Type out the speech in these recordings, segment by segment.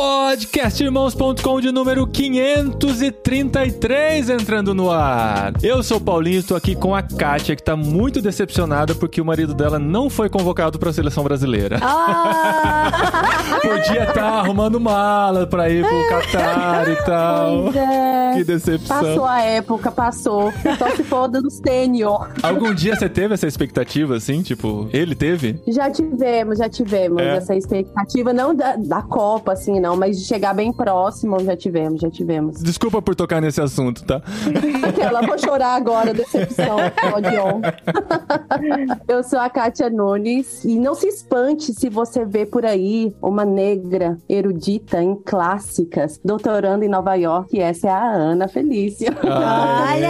Podcastirmãos.com de número 533 entrando no ar. Eu sou o Paulinho, estou aqui com a Kátia, que tá muito decepcionada porque o marido dela não foi convocado para a seleção brasileira. Ah, Podia estar arrumando mala pra ir pro Catar e tal. é. Que decepção. Passou a época, passou. Só se for do sênior. Algum dia você teve essa expectativa, assim? Tipo, ele teve? Já tivemos, já tivemos É. essa expectativa, não da, da Copa, assim, não, mas de chegar bem próximo, já tivemos, já tivemos. Desculpa por tocar nesse assunto, tá? Aquela, vou chorar agora, decepção, Odion. Eu sou a Kátia Nunes, e não se espante se você vê por aí uma negra erudita em clássicas, doutorando em Nova York, e essa é a Ana Felício. Ai,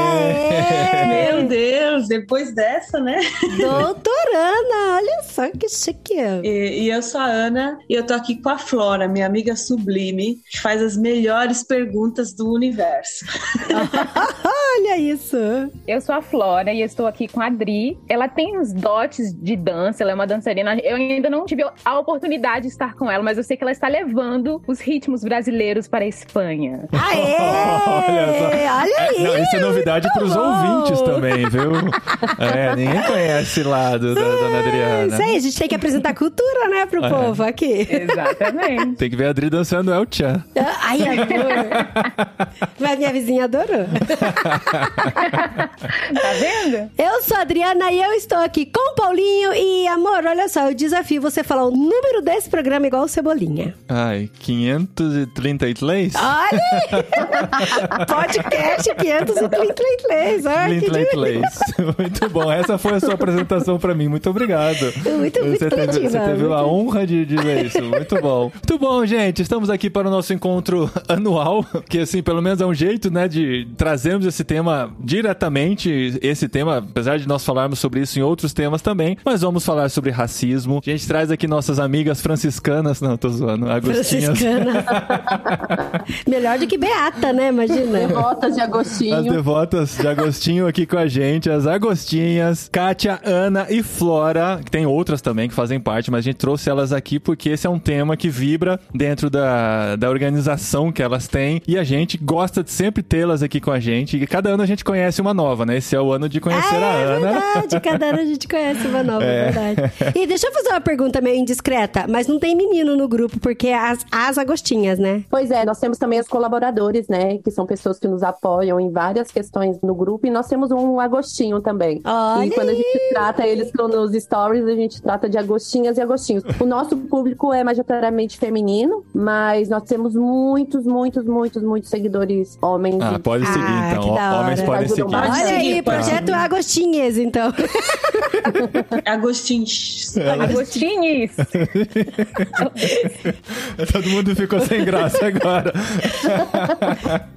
Meu Meu Deus, depois dessa, né? Doutorana, olha só que chique. E, e eu sou a Ana e eu tô aqui com a Flora, minha amiga sublime, que faz as melhores perguntas do universo. Olha isso. Eu sou a Flora e eu estou aqui com a Adri. Ela tem uns dotes de dança, ela é uma dançarina. Eu ainda não tive a oportunidade de estar com ela, mas eu sei que ela está levando os ritmos brasileiros para a Espanha. Aê! Olha só. Olha aí. Não, isso é novidade pros bom. ouvintes também, viu? É, ninguém conhece esse lado da dona Adriana. Isso aí, a gente tem que apresentar cultura, né, pro É. povo aqui. Exatamente. Tem que ver a Adri dançando El Chan. Ai, adoro. Mas minha vizinha adorou. tá vendo? Eu sou a Adriana e eu estou aqui com o Paulinho. E, amor, olha só, eu desafio você falar o número desse programa igual o Cebolinha. Ai, 533? Olha aí! Podcast 533. Olha que Muito bom. Essa foi a sua apresentação pra mim. Muito obrigado. Muito, muito você teve, criativa. você teve a muito- honra de dizer isso. Muito bom. Muito bom, gente. Estamos aqui para o nosso encontro anual, que assim, pelo menos é um jeito, né, de trazermos esse tema diretamente, esse tema, apesar de nós falarmos sobre isso em outros temas também, mas vamos falar sobre racismo. A gente traz aqui nossas amigas franciscanas, não, tô zoando, agostinhas. Franciscana. Melhor do que Beata, né? Imagina. Devotas de As Agostinho. devotas de Agostinho aqui com a gente, as Agostinhas, Kátia, Ana e Flora, que tem outras também que fazem parte, mas a gente trouxe elas aqui porque esse é um tema que vibra dentro da, da organização que elas têm e a gente gosta de sempre tê-las aqui com a gente. E cada ano a gente conhece uma nova, né? Esse é o ano de conhecer Ah, a é Ana. verdade. Cada ano a gente conhece uma nova, É. é verdade. E deixa eu fazer uma pergunta meio indiscreta, mas não tem menino no grupo, porque é as, as agostinhas, né? Pois é, nós temos também os colaboradores, né? Que são pessoas que nos apoiam em várias questões no grupo. E nós temos um Agostinho também. Olha e quando a gente trata eles nos stories, a gente trata de Agostinhas e Agostinhos. O nosso público é majoritariamente feminino, mas nós temos muitos, muitos, muitos, muitos seguidores homens. Ah, pode seguir Ah, então. Homens podem Ajudam seguir. bastante. Olha aí, projeto seguir. Agostinhas, então. Agostinho. Agostines! Todo mundo ficou sem graça agora.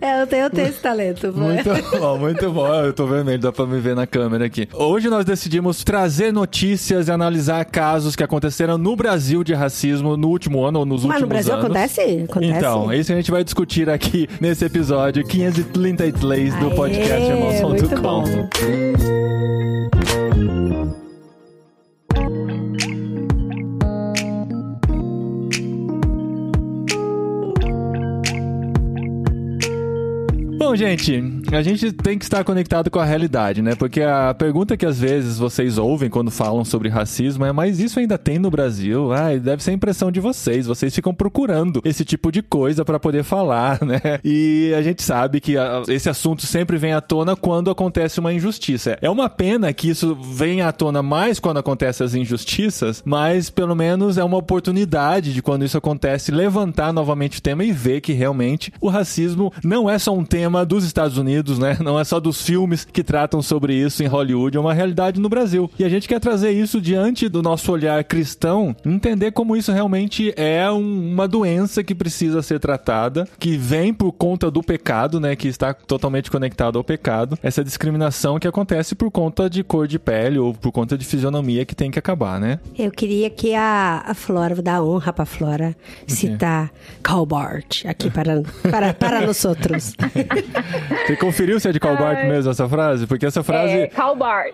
É, eu tenho, eu tenho esse talento. Muito bom, muito bom. Eu tô vermelho, dá pra me ver na câmera aqui. Hoje nós decidimos trazer notícias e analisar casos que aconteceram no Brasil de racismo no último ano ou nos Mas últimos no Brasil anos. Acontece? Acontece. Então, é isso que a gente vai discutir aqui nesse episódio 533 do Aê, podcast Irmãos.com. bom. Bom, gente, a gente tem que estar conectado com a realidade, né? Porque a pergunta que às vezes vocês ouvem quando falam sobre racismo é: mas isso ainda tem no Brasil? Ah, deve ser a impressão de vocês. Vocês ficam procurando esse tipo de coisa pra poder falar, né? E a gente sabe que ah, esse assunto sempre vem à tona quando acontece uma injustiça. É uma pena que isso venha à tona mais quando acontecem as injustiças, mas pelo menos é uma oportunidade de quando isso acontece levantar novamente o tema e ver que realmente o racismo não é só um tema dos Estados Unidos, né? Não é só dos filmes que tratam sobre isso em Hollywood, é uma realidade no Brasil. E a gente quer trazer isso diante do nosso olhar cristão, entender como isso realmente é um- uma doença que precisa ser tratada, que vem por conta do pecado, né? Que está totalmente conectado ao pecado. Essa discriminação que acontece por conta de cor de pele ou por conta de fisionomia que tem que acabar, né? Eu queria que a, a Flora, vou dar honra pra Flora, citar Calbart aqui para, para, para nós outros. conferiu se é de Karl Barth mesmo essa frase? Porque essa frase... É, Karl Barth.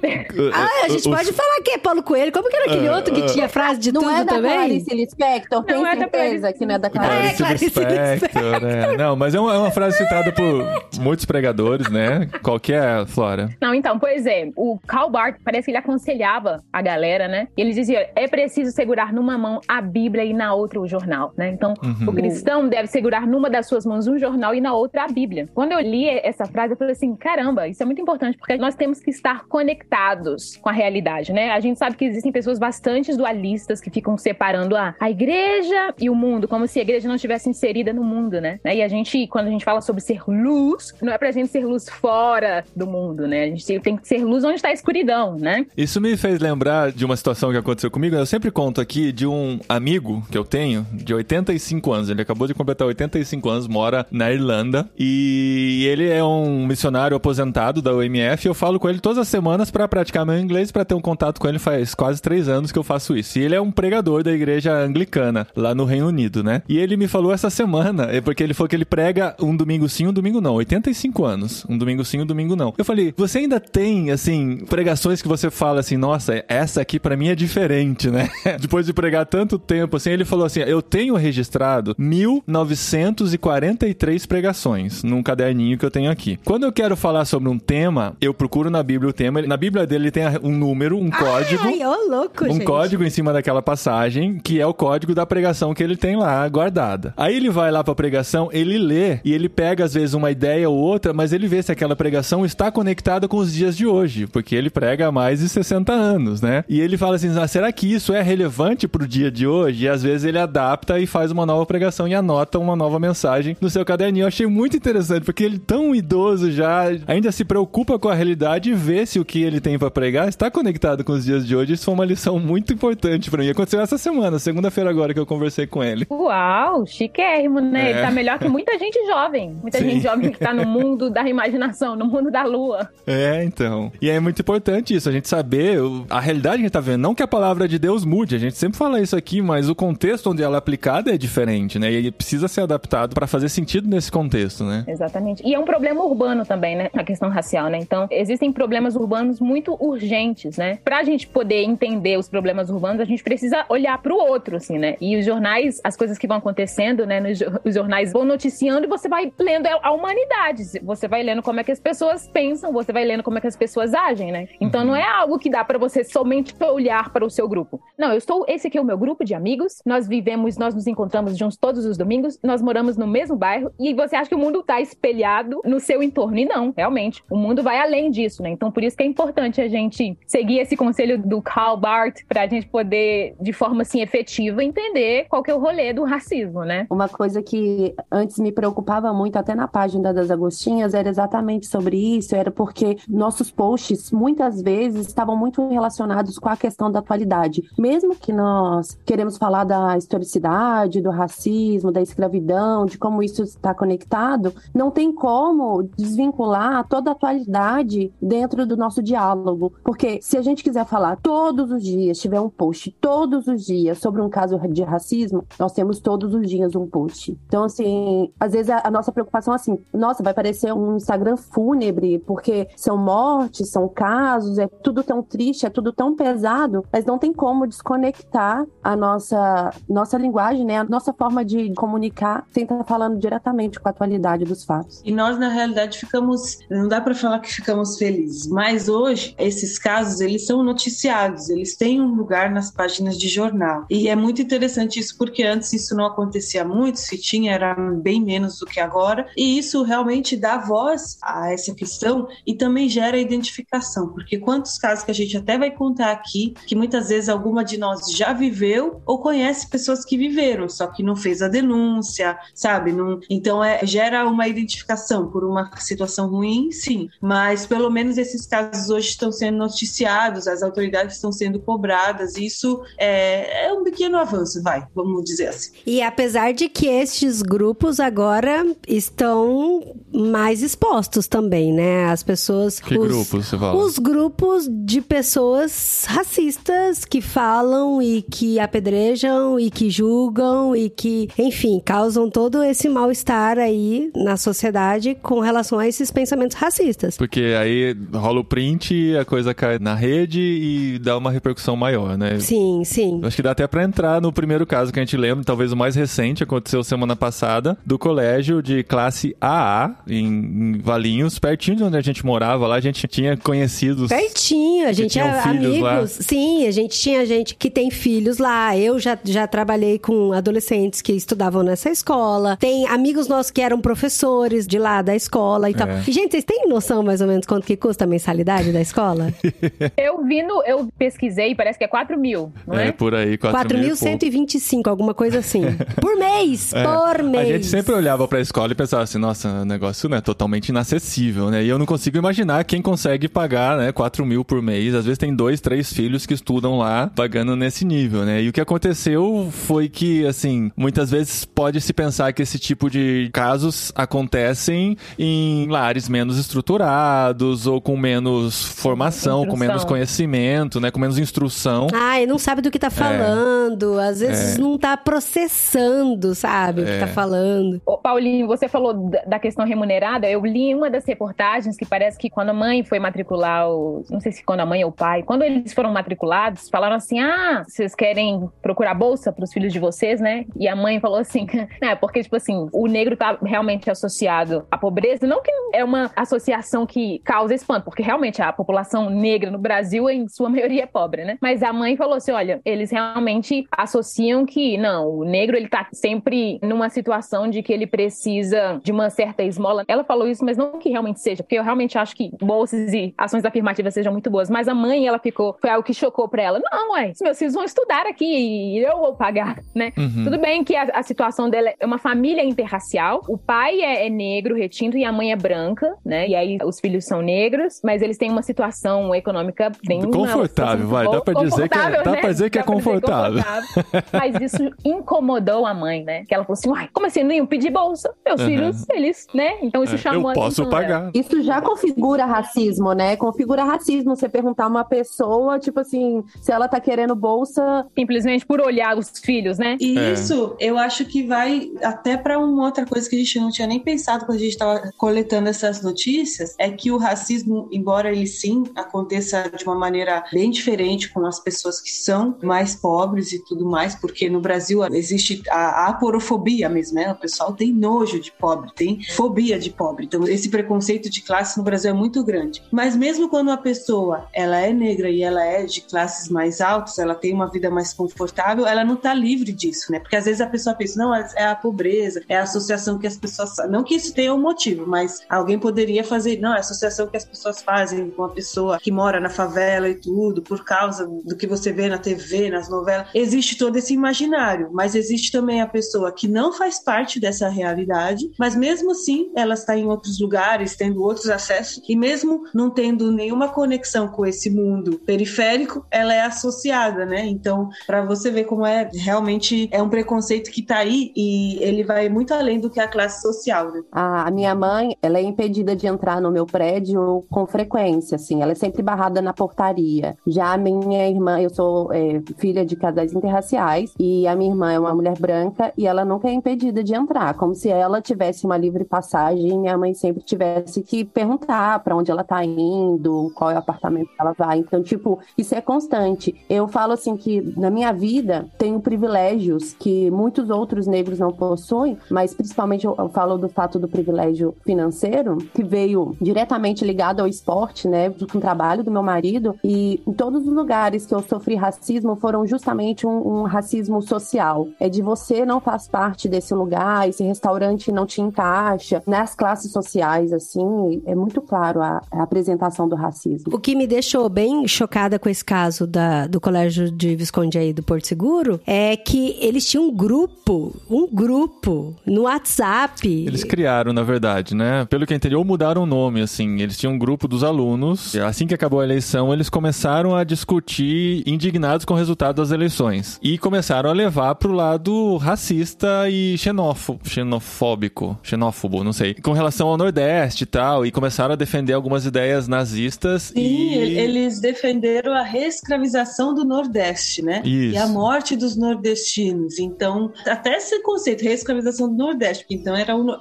Ah, a gente Os- pode falar que é Paulo Coelho. Como que era aquele outro que tinha frase de Não tudo é da também? Clarice Lispector? Tem é da certeza Clarice que não é da Ah, é, Clarice? Clarice Clarice Lispector, né? Não, mas é uma, é uma frase citada por muitos pregadores, né? Qual que é, Flora? Não, então, pois é, o Karl Barth parece que ele aconselhava a galera, né? E ele dizia: é preciso segurar numa mão a Bíblia e na outra o jornal, né? Então, Uhum. o cristão deve segurar numa das suas mãos um jornal e na outra a Bíblia. Quando eu li essa frase, eu falei assim: caramba, isso é muito importante, porque nós temos que estar conectados com a realidade, né? A gente sabe que existem pessoas bastante dualistas que ficam separando a, a igreja e o mundo, como se a igreja não estivesse inserida no mundo, né? E a gente, quando a gente fala sobre ser luz, não é pra gente ser luz fora do mundo, né? A gente tem que ser luz onde está a escuridão, né? Isso me fez lembrar de uma situação que aconteceu comigo. Eu sempre conto aqui de um amigo que eu tenho, de 85 anos. Ele acabou de completar 85 anos, mora na Irlanda. E ele é um missionário aposentado da UMF. Eu falo com ele todas as semanas para praticar meu inglês, para ter um contato com ele. Faz quase três anos que eu faço isso. E ele é um pregador da igreja anglicana, lá no Reino Unido, né? E ele me falou essa semana, é porque ele falou que ele prega um domingo sim, um domingo não. 85 anos. Um domingo sim, um domingo não. Eu falei, você ainda tem, assim, pregações que você fala assim, nossa, essa aqui pra mim é diferente, né? Depois de pregar tanto tempo, assim, ele falou assim, eu tenho registrado 1943 pregações num caderninho que eu tenho aqui. Quando eu quero falar sobre um tema, eu procuro na Bíblia o tema. Na Bíblia dele ele tem um número, um código. Ai, ô louco, Um gente. código em cima daquela passagem, que é o código da pregação que ele tem lá guardada. Aí ele vai lá pra pregação, ele lê e ele pega às vezes uma ideia ou outra, mas ele vê se aquela pregação está conectada com os dias de hoje, porque ele prega há mais de 60 anos, né? E ele fala assim: ah, será que isso é relevante pro dia de hoje? E às vezes ele adapta e faz uma nova pregação e anota uma nova mensagem no seu caderninho. Eu achei muito interessante, porque ele tão idoso já ainda se preocupa com a realidade e vê se o que ele tem pra pregar está conectado com os dias de hoje. Isso foi uma lição muito importante pra mim. Aconteceu essa semana, segunda-feira agora que eu conversei com ele. Uau, chiquérrimo, né? É. Ele tá melhor que muita gente jovem. Muita Sim. gente jovem que tá no mundo da imaginação, no mundo da lua. É, então. E é muito importante isso, a gente saber a realidade que a gente tá vendo. Não que a palavra de Deus mude, a gente sempre fala isso aqui, mas o contexto onde ela é aplicada é diferente, né? E ele precisa ser adaptado pra fazer sentido nesse contexto, né? Exatamente. E é um problema urbano também, né? A questão racial, né? Então, existem problemas urbanos muito urgentes, né? Pra gente poder entender os problemas urbanos, a gente precisa olhar pro outro, assim, né? E os jornais, as coisas que vão acontecendo, né? Nos, os jornais vão noticiando e você vai lendo a humanidade. Você vai lendo como é que as pessoas pensam, você vai lendo como é que as pessoas agem, né? Então, não é algo que dá pra você somente olhar para o seu grupo. Não, eu estou. Esse aqui é o meu grupo de amigos. Nós vivemos, nós nos encontramos juntos todos os domingos. Nós moramos no mesmo bairro. E você acha que o mundo tá espelhado no seu entorno? E não, realmente. O mundo vai além disso, né? Então, por isso que é importante a gente seguir esse conselho do Karl Barth pra gente poder, de forma assim efetiva, entender qual que é o rolê do racismo, né? Uma coisa que antes me preocupava muito, até na página das Agostinhas, era exatamente sobre isso, era porque nossos posts muitas vezes estavam muito relacionados com a questão da atualidade. Mesmo que nós queremos falar da historicidade, do racismo, da escravidão, de como isso está conectado, não tem como desvincular toda a atualidade dentro do nosso diálogo. Porque se a gente quiser falar todos os dias, tiver um post todos os dias sobre um caso de racismo, nós temos todos os dias um post. Então, assim, às vezes a, a nossa preocupação é assim, nossa, vai parecer um Instagram fúnebre, porque são mortes, são casos, é tudo tão triste, é tudo tão pesado, mas não tem como desconectar a nossa, nossa linguagem, né? A nossa forma de comunicar sem estar falando diretamente com a atualidade dos fatos. E nós, na realidade, ficamos. Não dá para falar que ficamos felizes, mas hoje, esses casos, eles são noticiados, eles têm um lugar nas páginas de jornal. E é muito interessante isso, porque antes isso não acontecia muito, se tinha, era bem menos do que agora. E isso realmente dá voz a essa questão e também gera identificação, porque quantos casos que a gente até vai contar aqui, que muitas vezes alguma de nós já viveu ou conhece pessoas que viveram, só que não fez a denúncia, sabe? Não, então é, gera uma identificação por uma situação ruim, sim, mas pelo menos esses casos hoje estão sendo noticiados, as autoridades estão sendo cobradas, isso é, é um pequeno avanço, vai, vamos dizer assim. E apesar de que estes grupos agora estão mais expostos também, né? As pessoas. Que os, grupo você fala? Os grupos de pessoas racistas que falam e que apedrejam e que julgam e que, enfim, causam todo esse mal-estar aí na sociedade com relação relação a esses pensamentos racistas. Porque aí rola o print, a coisa cai na rede e dá uma repercussão maior, né? Sim, sim. Acho que dá até para entrar no primeiro caso que a gente lembra, talvez o mais recente, aconteceu semana passada, do colégio de classe AA, em, em Valinhos, pertinho de onde a gente morava lá, a gente tinha conhecidos. Pertinho, a gente é amigos. Lá. Sim, a gente tinha gente que tem filhos lá. Eu já, já trabalhei com adolescentes que estudavam nessa escola. Tem amigos nossos que eram professores de lá da escola e é. tal. E, gente, vocês têm noção mais ou menos quanto que custa a mensalidade da escola? eu vi no. Eu pesquisei, parece que é 4 mil, não é? É, por aí, 4.125, alguma coisa assim. por mês, é. por mês. A gente sempre olhava pra escola e pensava assim, nossa, o negócio não é totalmente inacessível, né? E eu não consigo imaginar quem consegue pagar, né, 4 mil por mês. Às vezes tem dois, três filhos que estudam lá, pagando nesse nível, né? E o que aconteceu foi que, assim, muitas vezes pode se pensar que esse tipo de casos acontecem em lares menos estruturados ou com menos formação, com menos conhecimento, né? Com menos instrução. Ah, e não sabe do que tá é. falando. É. Às vezes é. não tá processando, sabe, é. o que tá é. falando. Ô, Paulinho, você falou da questão remunerada. Eu li uma das reportagens que parece que quando a mãe foi matricular, o... não sei se quando a mãe ou o pai, quando eles foram matriculados, falaram assim: ah, vocês querem procurar bolsa para os filhos de vocês, né? E a mãe falou assim: né, porque, tipo assim, o negro tá realmente associado à pobreza. Não que é uma associação que causa espanto, porque realmente a população negra no Brasil, em sua maioria, é pobre, né? Mas a mãe falou assim: olha, eles realmente associam que, não, o negro ele tá sempre numa situação de que ele precisa de uma certa esmola. Ela falou isso, mas não que realmente seja, porque eu realmente acho que bolsas e ações afirmativas sejam muito boas. Mas a mãe, ela ficou, foi algo que chocou pra ela. Não, ué, meus filhos vão estudar aqui e eu vou pagar, né? Uhum. Tudo bem que a, a, situação dela é uma família interracial. O pai é, é negro, retinto, e a mãe é branca, né? E aí os filhos são negros, mas eles têm uma situação econômica bem confortável, vai. Dá pra dizer que é, dá né? pra dizer que é confortável. confortável. mas isso incomodou a mãe, né? Que ela falou assim: uai, como assim? Não iam pedir bolsa? Meus uhum. filhos, eles, né? Então isso é, chamou eu posso pagar. Dela. Isso já configura racismo, né? Configura racismo você perguntar uma pessoa, tipo assim, se ela tá querendo bolsa. Simplesmente por olhar os filhos, né? Isso, é. eu acho que vai até para uma outra coisa que a gente não tinha nem pensado quando a gente estava coletando essas notícias, é que o racismo, embora ele sim aconteça de uma maneira bem diferente com as pessoas que são mais pobres e tudo mais, porque no Brasil existe a aporofobia mesmo, né? O pessoal tem nojo de pobre, tem fobia de pobre. Então esse preconceito de classe no Brasil é muito grande. Mas mesmo quando a pessoa ela é negra e ela é de classes mais altas, ela tem uma vida mais confortável, ela não está livre disso, né? Porque às vezes a pessoa pensa, não, é a pobreza, é a associação que as pessoas. Não que isso tenha um motivo, mas alguém poderia fazer, não, é a associação que as pessoas fazem com a pessoa que mora na favela e tudo, por causa do que você vê na TV, nas novelas. Existe todo esse imaginário, mas existe também a pessoa que não faz parte dessa realidade, mas mesmo assim ela está em outros lugares, tendo outros acessos, e mesmo não tendo nenhuma conexão com esse mundo periférico, ela é associada, né? Então, para você ver como é realmente é um preconceito que está aí e ele vai muito além do que a classe social, né? A minha mãe, ela é impedida de entrar no meu prédio com frequência, assim, ela é sempre barrada na portaria. Já a minha irmã, eu sou é, filha de casais interraciais e a minha irmã é uma mulher branca e ela nunca é impedida de entrar, como se ela tivesse uma livre passagem minha mãe sempre tivesse que perguntar para onde ela tá indo, qual é o apartamento que ela vai. Então, tipo, isso é constante. Eu falo assim que na minha vida tenho privilégios que muitos outros negros não possuem, mas principalmente eu falo do fato do privilégio financeiro, que veio diretamente ligado ao esporte, né, com o trabalho do meu marido, e em todos os lugares que eu sofri racismo foram justamente um, um racismo social. É de você não faz parte desse lugar, esse restaurante não te encaixa, nas classes sociais, assim, é muito claro a, a apresentação do racismo. O que me deixou bem chocada com esse caso da, do colégio de Visconde aí do Porto Seguro é que eles tinham um grupo, um grupo no WhatsApp. Eles criaram, na verdade, né? Pelo que eu entendi, ou mudaram o nome, assim. Eles tinham um grupo dos alunos. Assim que acabou a eleição, eles começaram a discutir, indignados com o resultado das eleições. E começaram a levar pro lado racista e xenófobo, xenofóbico, xenófobo, não sei. Com relação ao Nordeste e tal. E começaram a defender algumas ideias nazistas. Sim, e... eles defenderam a reescravização do Nordeste, né? Isso. E a morte dos nordestinos. Então, até esse conceito, reescravização do Nordeste, porque então era o,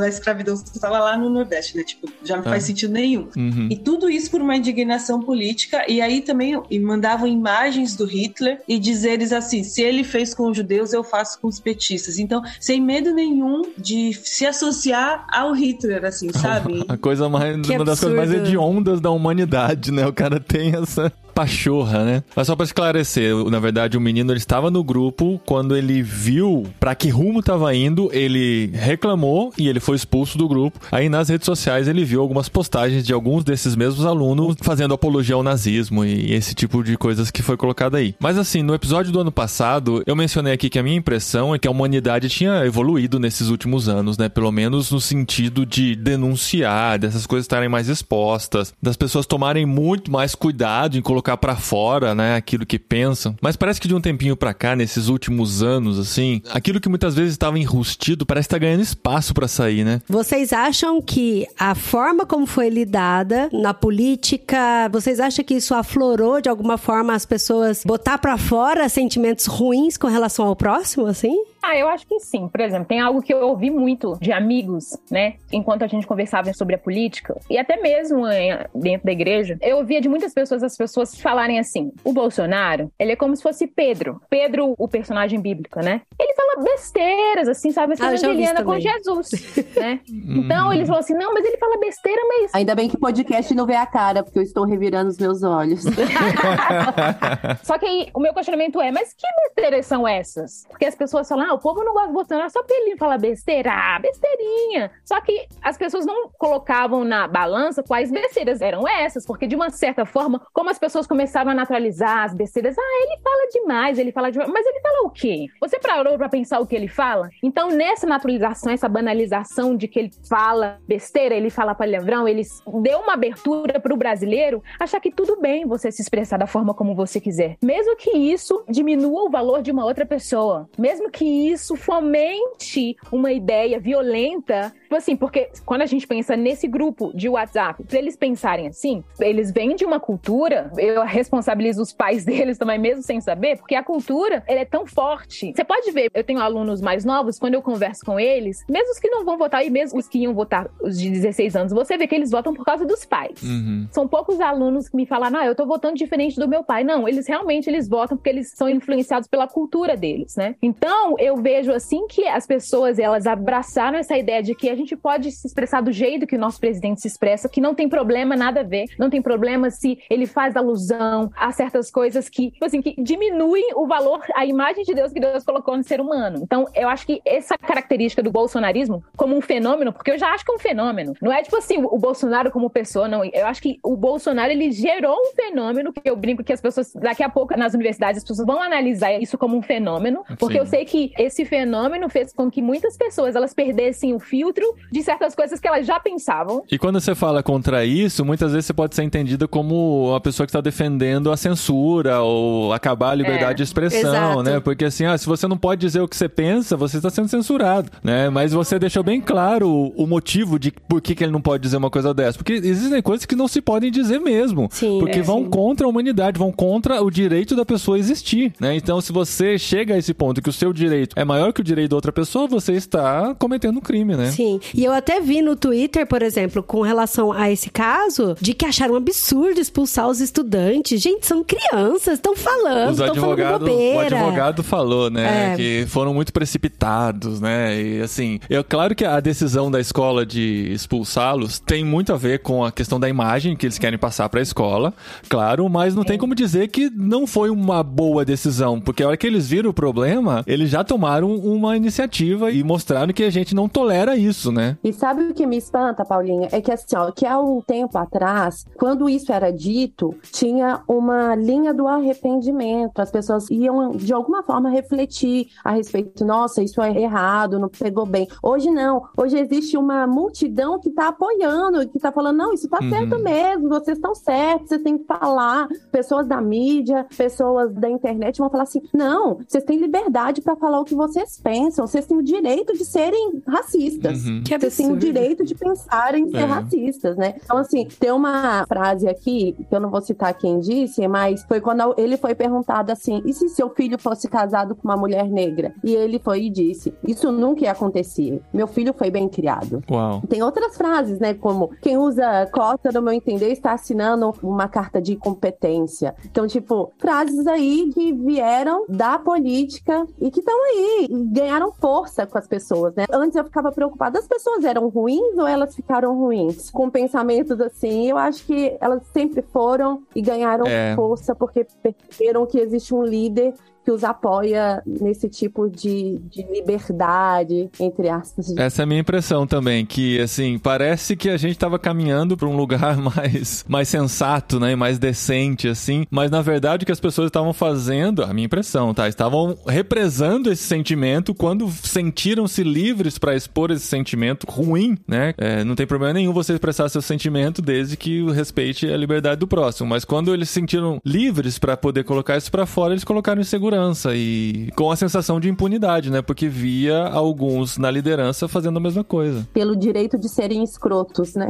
a escravidão que fala lá no Nordeste, né? Tipo, já não faz sentido nenhum. Uhum. E tudo isso por uma indignação política. E aí também e mandavam imagens do Hitler e dizeres assim: se ele fez com os judeus, eu faço com os petistas. Então, sem medo nenhum de se associar ao Hitler, assim, sabe? A coisa mais, uma das coisas mais hediondas da humanidade, né? O cara tem essa pachorra, né? Mas só para esclarecer, na verdade, o menino ele estava no grupo quando ele viu para que rumo estava indo, ele reclamou e ele foi expulso do grupo. Aí nas redes sociais ele viu algumas postagens de alguns desses mesmos alunos fazendo apologia ao nazismo e esse tipo de coisas que foi colocado aí. Mas assim, no episódio do ano passado, eu mencionei aqui que a minha impressão é que a humanidade tinha evoluído nesses últimos anos, né? Pelo menos no sentido de denunciar, dessas coisas estarem mais expostas, das pessoas tomarem muito mais cuidado em colocar colocar para fora, né, aquilo que pensam. Mas parece que de um tempinho para cá, nesses últimos anos, assim, aquilo que muitas vezes estava enrustido parece estar tá ganhando espaço para sair, né? Vocês acham que a forma como foi lidada na política, vocês acham que isso aflorou de alguma forma as pessoas botar para fora sentimentos ruins com relação ao próximo, assim? Ah, eu acho que sim. Por exemplo, tem algo que eu ouvi muito de amigos, né? Enquanto a gente conversava sobre a política, e até mesmo eh, dentro da igreja, eu ouvia de muitas pessoas as pessoas falarem assim: o Bolsonaro, ele é como se fosse Pedro. Pedro, o personagem bíblico, né? Ele fala besteiras, assim, sabe? Essa ah, Angeliana com Jesus, né? então eles falam assim: não, mas ele fala besteira, mas. Ainda bem que o podcast não vê a cara, porque eu estou revirando os meus olhos. Só que aí o meu questionamento é: mas que besteiras são essas? Porque as pessoas falam, ah, o povo não gosta do Bolsonaro só porque ele fala besteira. Ah, besteirinha. Só que as pessoas não colocavam na balança quais besteiras eram essas, porque de uma certa forma, como as pessoas começavam a naturalizar as besteiras, ah, ele fala demais, ele fala demais. Mas ele fala o quê? Você parou pra pensar o que ele fala? Então, nessa naturalização, essa banalização de que ele fala besteira, ele fala palavrão, ele deu uma abertura pro brasileiro achar que tudo bem você se expressar da forma como você quiser. Mesmo que isso diminua o valor de uma outra pessoa. Mesmo que isso fomente uma ideia violenta. Tipo assim, porque quando a gente pensa nesse grupo de WhatsApp, pra eles pensarem assim, eles vêm de uma cultura, eu responsabilizo os pais deles também, mesmo sem saber, porque a cultura, ela é tão forte. Você pode ver, eu tenho alunos mais novos, quando eu converso com eles, mesmo os que não vão votar e mesmo os que iam votar, os de 16 anos, você vê que eles votam por causa dos pais. Uhum. São poucos alunos que me falam, ah, eu tô votando diferente do meu pai. Não, eles realmente eles votam porque eles são influenciados pela cultura deles, né? Então, eu eu vejo assim que as pessoas elas abraçaram essa ideia de que a gente pode se expressar do jeito que o nosso presidente se expressa, que não tem problema nada a ver, não tem problema se ele faz alusão a certas coisas que, tipo assim, que diminuem o valor, a imagem de Deus que Deus colocou no ser humano. Então, eu acho que essa característica do bolsonarismo como um fenômeno, porque eu já acho que é um fenômeno. Não é tipo assim, o Bolsonaro como pessoa, não. Eu acho que o Bolsonaro ele gerou um fenômeno que eu brinco que as pessoas daqui a pouco nas universidades as pessoas vão analisar isso como um fenômeno, porque Sim. eu sei que esse fenômeno fez com que muitas pessoas elas perdessem o filtro de certas coisas que elas já pensavam. E quando você fala contra isso, muitas vezes você pode ser entendida como uma pessoa que está defendendo a censura ou acabar a liberdade é, de expressão, exato. né? Porque assim, ah, se você não pode dizer o que você pensa, você está sendo censurado, né? Mas você deixou bem claro o, motivo de por que, que ele não pode dizer uma coisa dessa. Porque existem coisas que não se podem dizer mesmo. Sim, porque é, vão sim. contra a humanidade, vão contra o direito da pessoa existir, né? Então, se você chega a esse ponto que o seu direito é maior que o direito da outra pessoa, você está cometendo um crime, né? Sim. E eu até vi no Twitter, por exemplo, com relação a esse caso, de que acharam um absurdo expulsar os estudantes. Gente, são crianças, estão falando, estão falando bobeira. O advogado falou, né, é. que foram muito precipitados, né? E assim, é claro que a decisão da escola de expulsá-los tem muito a ver com a questão da imagem que eles querem passar para a escola, claro, mas não é. tem como dizer que não foi uma boa decisão, porque a hora que eles viram o problema, eles já tomaram tomaram uma iniciativa e mostraram que a gente não tolera isso, né? E sabe o que me espanta, Paulinha? É que assim, ó, que há um tempo atrás, quando isso era dito, tinha uma linha do arrependimento. As pessoas iam, de alguma forma, refletir a respeito, nossa, isso é errado, não pegou bem. Hoje não. Hoje existe uma multidão que está apoiando, que está falando, não, isso está uhum. certo mesmo, vocês estão certos, vocês têm que falar. Pessoas da mídia, pessoas da internet vão falar assim, não, vocês têm liberdade para falar o que vocês pensam. Vocês têm o direito de serem racistas. Uhum. vocês têm o direito de pensar em ser é. racistas, né? Então, assim, tem uma frase aqui, que eu não vou citar quem disse, mas foi quando ele foi perguntado assim: e se seu filho fosse casado com uma mulher negra? E ele foi e disse: Isso nunca ia acontecer. Meu filho foi bem criado. Uau. Tem outras frases, né? Como quem usa cota, no meu entender, está assinando uma carta de competência. Então, tipo, frases aí que vieram da política e que estão aí, ganharam força com as pessoas, né? Antes eu ficava preocupada, as pessoas eram ruins ou elas ficaram ruins? Com pensamentos assim, eu acho que elas sempre foram e ganharam é. força porque perceberam que existe um líder que os apoia nesse tipo de, de liberdade, entre aspas. Essa é a minha impressão também, que assim, parece que a gente estava caminhando para um lugar mais, mais sensato, né, mais decente, assim, mas na verdade o que as pessoas estavam fazendo, a minha impressão, tá, estavam represando esse sentimento quando sentiram-se livres para expor esse sentimento ruim, né, é, não tem problema nenhum você expressar seu sentimento desde que respeite a liberdade do próximo, mas quando eles se sentiram livres para poder colocar isso para fora, eles colocaram em segurança segurança e com a sensação de impunidade, né? Porque via alguns na liderança fazendo a mesma coisa. Pelo direito de serem escrotos, né?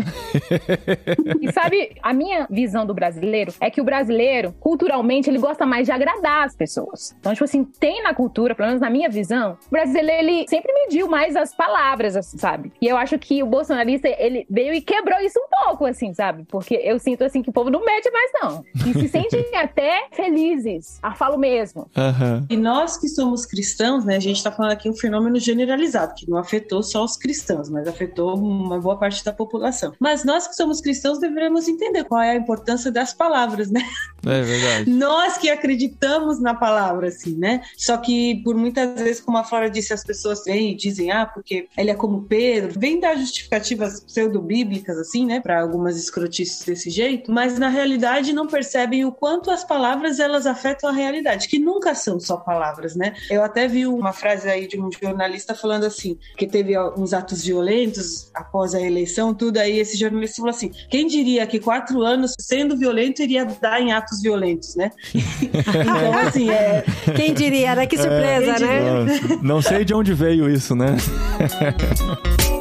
e sabe, a minha visão do brasileiro é que o brasileiro, culturalmente, ele gosta mais de agradar as pessoas. Então, tipo assim, tem na cultura, pelo menos na minha visão, o brasileiro, ele sempre mediu mais as palavras, assim, sabe? E eu acho que o bolsonarista, ele veio e quebrou isso um pouco, assim, sabe? Porque eu sinto, assim, que o povo não mede mais, não. E se sentem até felizes. Ah, falo mesmo. Uhum. Uhum. E nós que somos cristãos, né, a gente está falando aqui um fenômeno generalizado, que não afetou só os cristãos, mas afetou uma boa parte da população. Mas nós que somos cristãos deveríamos entender qual é a importância das palavras, né? É verdade. Nós que acreditamos na palavra, assim, né? Só que por muitas vezes, como a Flora disse, as pessoas vêm e dizem, ah, porque ele é como Pedro, vem dar justificativas pseudo-bíblicas, assim, né, para algumas escrotices desse jeito, mas na realidade não percebem o quanto as palavras elas afetam a realidade, que nunca são só palavras, né? Eu até vi uma frase aí de um jornalista falando assim, que teve uns atos violentos após a eleição, tudo aí esse jornalista falou assim, quem diria que quatro anos sendo violento iria dar em atos violentos, né? então, assim, é... Quem diria, né? Que surpresa, é, né? Não sei de onde veio isso, né?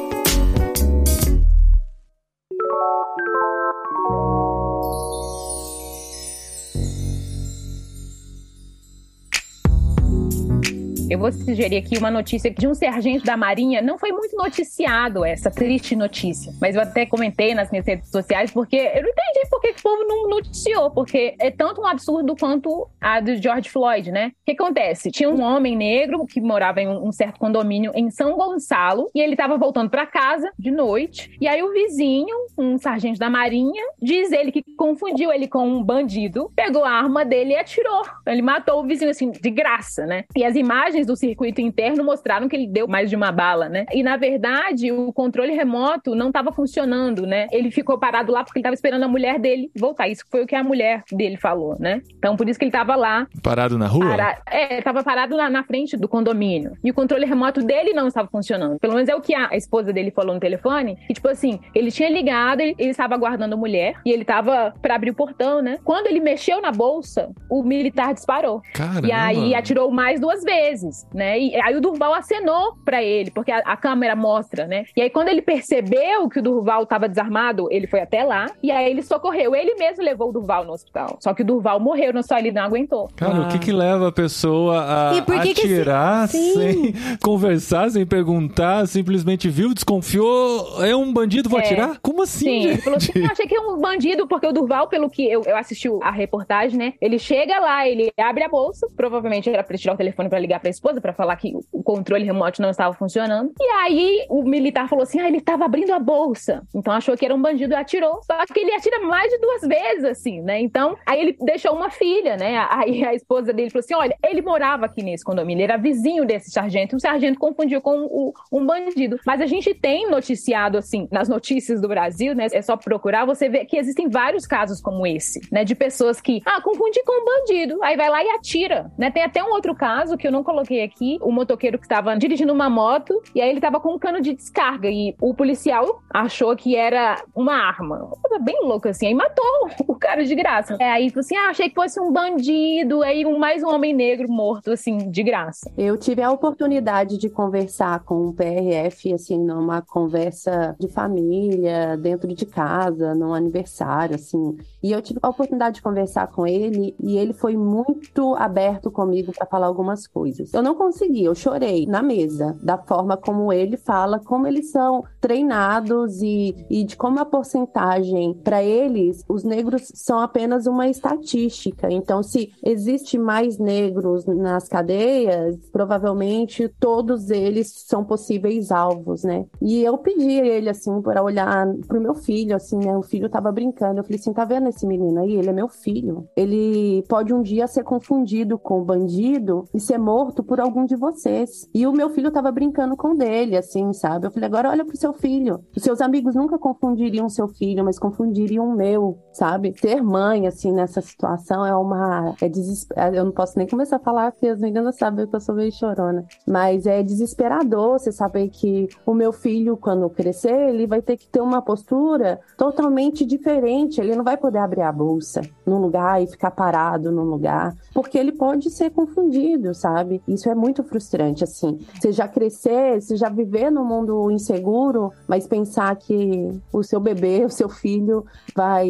Eu vou sugerir aqui uma notícia de um sargento da Marinha. Não foi muito noticiado essa triste notícia, mas eu até comentei nas minhas redes sociais porque eu não entendi por que o povo não noticiou, porque é tanto um absurdo quanto a do George Floyd, né? O que acontece? Tinha um homem negro que morava em um certo condomínio em São Gonçalo e ele estava voltando para casa de noite. E aí o vizinho, um sargento da Marinha, diz ele que confundiu ele com um bandido, pegou a arma dele e atirou. Ele matou o vizinho assim de graça, né? E as imagens imagens do circuito interno mostraram que ele deu mais de uma bala, né? E na verdade, o controle remoto não estava funcionando, né? Ele ficou parado lá porque ele estava esperando a mulher dele voltar. Isso foi o que a mulher dele falou, né? Então por isso que ele estava lá. Parado na rua? Para... É, estava parado lá na frente do condomínio. E o controle remoto dele não estava funcionando. Pelo menos é o que a esposa dele falou no telefone. Que, tipo assim, ele tinha ligado, ele, ele estava aguardando a mulher e ele estava para abrir o portão, né? Quando ele mexeu na bolsa, o militar disparou. Caramba. E aí atirou mais duas vezes né? E aí o Durval acenou para ele, porque a, a, câmera mostra, né? E aí quando ele percebeu que o Durval estava desarmado, ele foi até lá e aí ele socorreu. Ele mesmo levou o Durval no hospital. Só que o Durval morreu, não só ele não aguentou. Cara, ah. o que que leva a pessoa a atirar que sem conversar, sem perguntar, simplesmente viu, desconfiou, é um bandido, vou é. atirar? Como assim? Sim, gente? ele falou assim, eu achei que é um bandido, porque o Durval, pelo que eu, eu assisti a reportagem, né? Ele chega lá, ele abre a bolsa, provavelmente era pra tirar o telefone para ligar pra esposa para falar que o controle remoto não estava funcionando. E aí o militar falou assim: ah, ele estava abrindo a bolsa. Então achou que era um bandido e atirou. Só que ele atira mais de duas vezes, assim, né? Então, aí ele deixou uma filha, né? Aí a esposa dele falou assim: olha, ele morava aqui nesse condomínio, ele era vizinho desse sargento. O sargento confundiu com o, um bandido. Mas a gente tem noticiado, assim, nas notícias do Brasil, né? É só procurar, você vê que existem vários casos como esse, né? De pessoas que, ah, confundi com um bandido. Aí vai lá e atira, né? Tem até um outro caso que eu não coloquei aqui, o motoqueiro que estava dirigindo uma moto e aí ele estava com um cano de descarga e o policial achou que era uma arma. Coisa bem louca assim. Aí matou o cara de graça. É, aí, assim, ah, achei que fosse um bandido, aí um, mais um homem negro morto, assim, de graça. Eu tive a oportunidade de conversar com o PRF, assim, numa conversa de família, dentro de casa, num aniversário, assim. E eu tive a oportunidade de conversar com ele e ele foi muito aberto comigo para falar algumas coisas. Eu não consegui, eu chorei na mesa, da forma como ele fala, como eles são treinados e, e de como a porcentagem, para eles, os negros são apenas uma estatística. Então, se existe mais negros nas cadeias, provavelmente todos eles são possíveis alvos, né? E eu pedi a ele, assim, para olhar pro meu filho, assim, né? O filho tava brincando. Eu falei assim: tá vendo esse menino aí? Ele é meu filho. Ele pode um dia ser confundido com bandido e ser morto por algum de vocês. E o meu filho tava brincando com dele, assim, sabe? Eu falei: agora olha pro seu filho. Os seus amigos nunca confundiriam seu filho, mas confundiriam o meu, sabe? Ser mãe, assim, nessa situação é uma. É desesper... Eu não posso nem começar a falar, porque as meninas sabem que eu sou meio chorona. Mas é desesperador você saber que o meu filho, quando crescer, ele vai ter que ter uma postura totalmente diferente. Ele não vai poder abrir a bolsa num lugar e ficar parado num lugar, porque ele pode ser confundido, sabe? Isso é muito frustrante, assim. Você já crescer, você já viver num mundo inseguro, mas pensar que o seu bebê, o seu filho, vai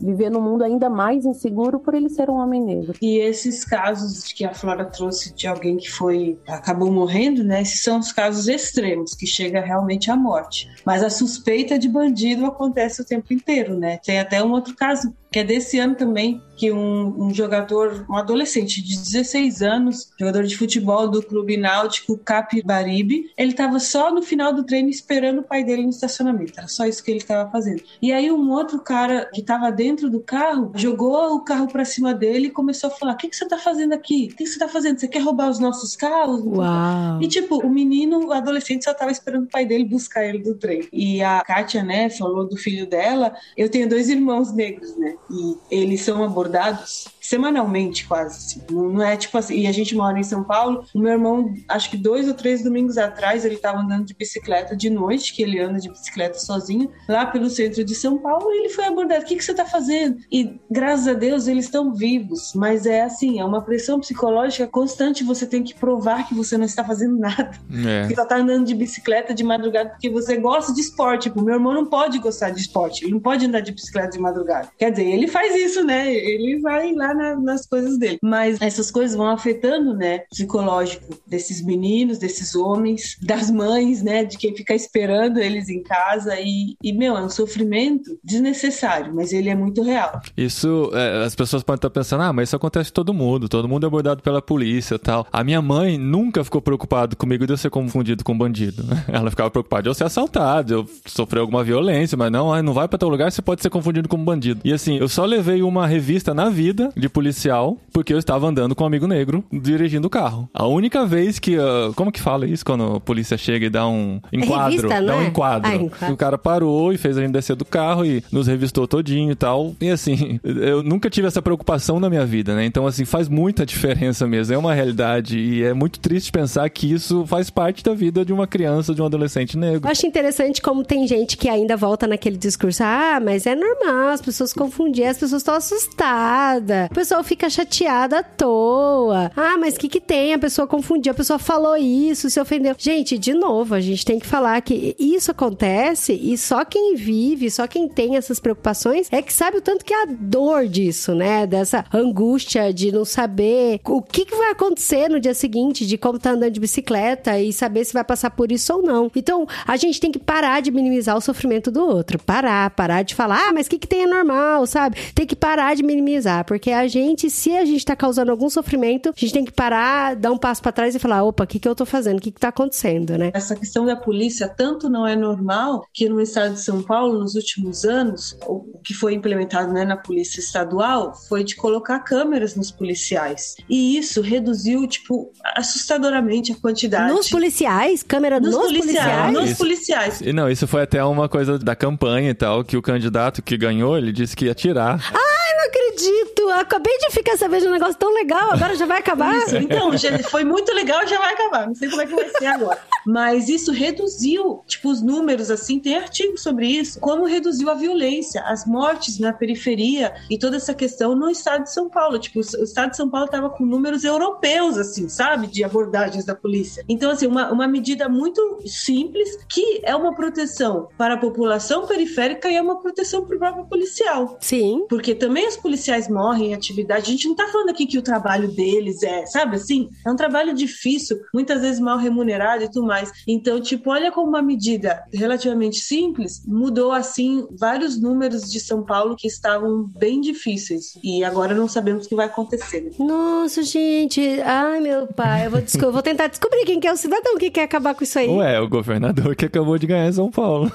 viver num mundo ainda mais inseguro por ele ser um homem negro. E esses casos que a Flora trouxe de alguém que foi acabou morrendo, né? Esses são os casos extremos que chega realmente à morte. Mas a suspeita de bandido acontece o tempo inteiro, né? Tem até um outro caso que é desse ano também, que um, um, jogador, um adolescente de 16 anos, jogador de futebol do clube náutico Capibaribe, ele estava só no final do treino esperando o pai dele no estacionamento. Era só isso que ele estava fazendo. E aí um outro cara que estava dentro do carro jogou o carro para cima dele e começou a falar: "O que, que você está fazendo aqui? O que, que você está fazendo? Você quer roubar os nossos carros?" Uau. E tipo, o menino, o adolescente só estava esperando o pai dele buscar ele do trem. E a Kátia, né, falou do filho dela. Eu tenho dois irmãos negros, né? E eles são abordados semanalmente, quase. Assim. Não é tipo assim. E a gente mora em São Paulo. O meu irmão, acho que dois ou três domingos atrás, ele estava andando de bicicleta de noite, que ele anda de bicicleta sozinho, lá pelo centro de São Paulo, e ele foi abordado. O que, que você está fazendo? E graças a Deus eles estão vivos. Mas é assim, é uma pressão psicológica constante. Você tem que provar que você não está fazendo nada. É. Que só está andando de bicicleta de madrugada porque você gosta de esporte. Tipo, meu irmão não pode gostar de esporte. Ele não pode andar de bicicleta de madrugada. Quer dizer, ele faz isso, né? Ele vai lá na, nas coisas dele. Mas essas coisas vão afetando, né, psicológico desses meninos, desses homens, das mães, né, de quem fica esperando eles em casa e, e meu, é um sofrimento desnecessário, mas ele é muito real. Isso, é, as pessoas podem estar pensando, ah, mas isso acontece todo mundo, todo mundo é abordado pela polícia tal. A minha mãe nunca ficou preocupada comigo de eu ser confundido com bandido. Ela ficava preocupada de eu ser assaltado, eu sofrer alguma violência, mas não, não vai para teu lugar, você pode ser confundido com bandido. E assim, eu só levei uma revista na vida de policial porque eu estava andando com um amigo negro dirigindo o carro. A única vez que. Uh, como que fala isso quando a polícia chega e dá um enquadro? É revista, dá um é? enquadro. Ah, enquadro. O cara parou e fez a gente descer do carro e nos revistou todinho e tal. E assim, eu nunca tive essa preocupação na minha vida, né? Então, assim, faz muita diferença mesmo. É uma realidade e é muito triste pensar que isso faz parte da vida de uma criança, de um adolescente negro. Eu acho interessante como tem gente que ainda volta naquele discurso: ah, mas é normal, as pessoas confundir, as pessoas estão assustadas. O pessoal fica chateada à toa. Ah, mas o que, que tem? A pessoa confundiu, a pessoa falou isso, se ofendeu. Gente, de novo, a gente tem que falar que isso acontece e só quem vive, só quem tem essas preocupações é que sabe o tanto que é a dor disso, né? Dessa angústia de não saber o que, que vai acontecer no dia seguinte, de como tá andando de bicicleta e saber se vai passar por isso ou não. Então, a gente tem que parar de minimizar o sofrimento do outro. Parar, parar de falar, ah, mas o que, que tem é normal, sabe? Tem que parar de minimizar, porque a gente, se a gente tá causando algum sofrimento, a gente tem que parar, dar um passo para trás e falar: opa, o que, que eu tô fazendo? O que, que tá acontecendo, né? Essa questão da polícia tanto não é normal que no estado de São Paulo, nos últimos anos, o que foi implementado né, na polícia estadual foi de colocar câmeras nos policiais. E isso reduziu, tipo, assustadoramente a quantidade. Nos policiais? Câmera nos, nos policiais? policiais? Nos policiais. E não, isso foi até uma coisa da campanha e tal, que o candidato que ganhou, ele disse que ia tirar. Ai, não acredito! Eu acabei de ficar sabendo de um negócio tão legal, agora já vai acabar. Isso, então, já foi muito legal, já vai acabar. Não sei como é que vai ser agora. Mas isso reduziu, tipo, os números, assim, tem artigos sobre isso, como reduziu a violência, as mortes na periferia e toda essa questão no estado de São Paulo. Tipo, o estado de São Paulo estava com números europeus, assim, sabe? De abordagens da polícia. Então, assim, uma, uma medida muito simples que é uma proteção para a população periférica e é uma proteção para o próprio policial. Sim. Porque também os policiais morrem em atividade. A gente não tá falando aqui que o trabalho deles é, sabe assim? É um trabalho difícil, muitas vezes mal remunerado e tudo mais. Então, tipo, olha como uma medida relativamente simples mudou, assim, vários números de São Paulo que estavam bem difíceis. E agora não sabemos o que vai acontecer. Nossa, gente. Ai, meu pai. Eu vou, eu vou tentar descobrir quem que é o cidadão que quer acabar com isso aí. Ué, o governador que acabou de ganhar em São Paulo.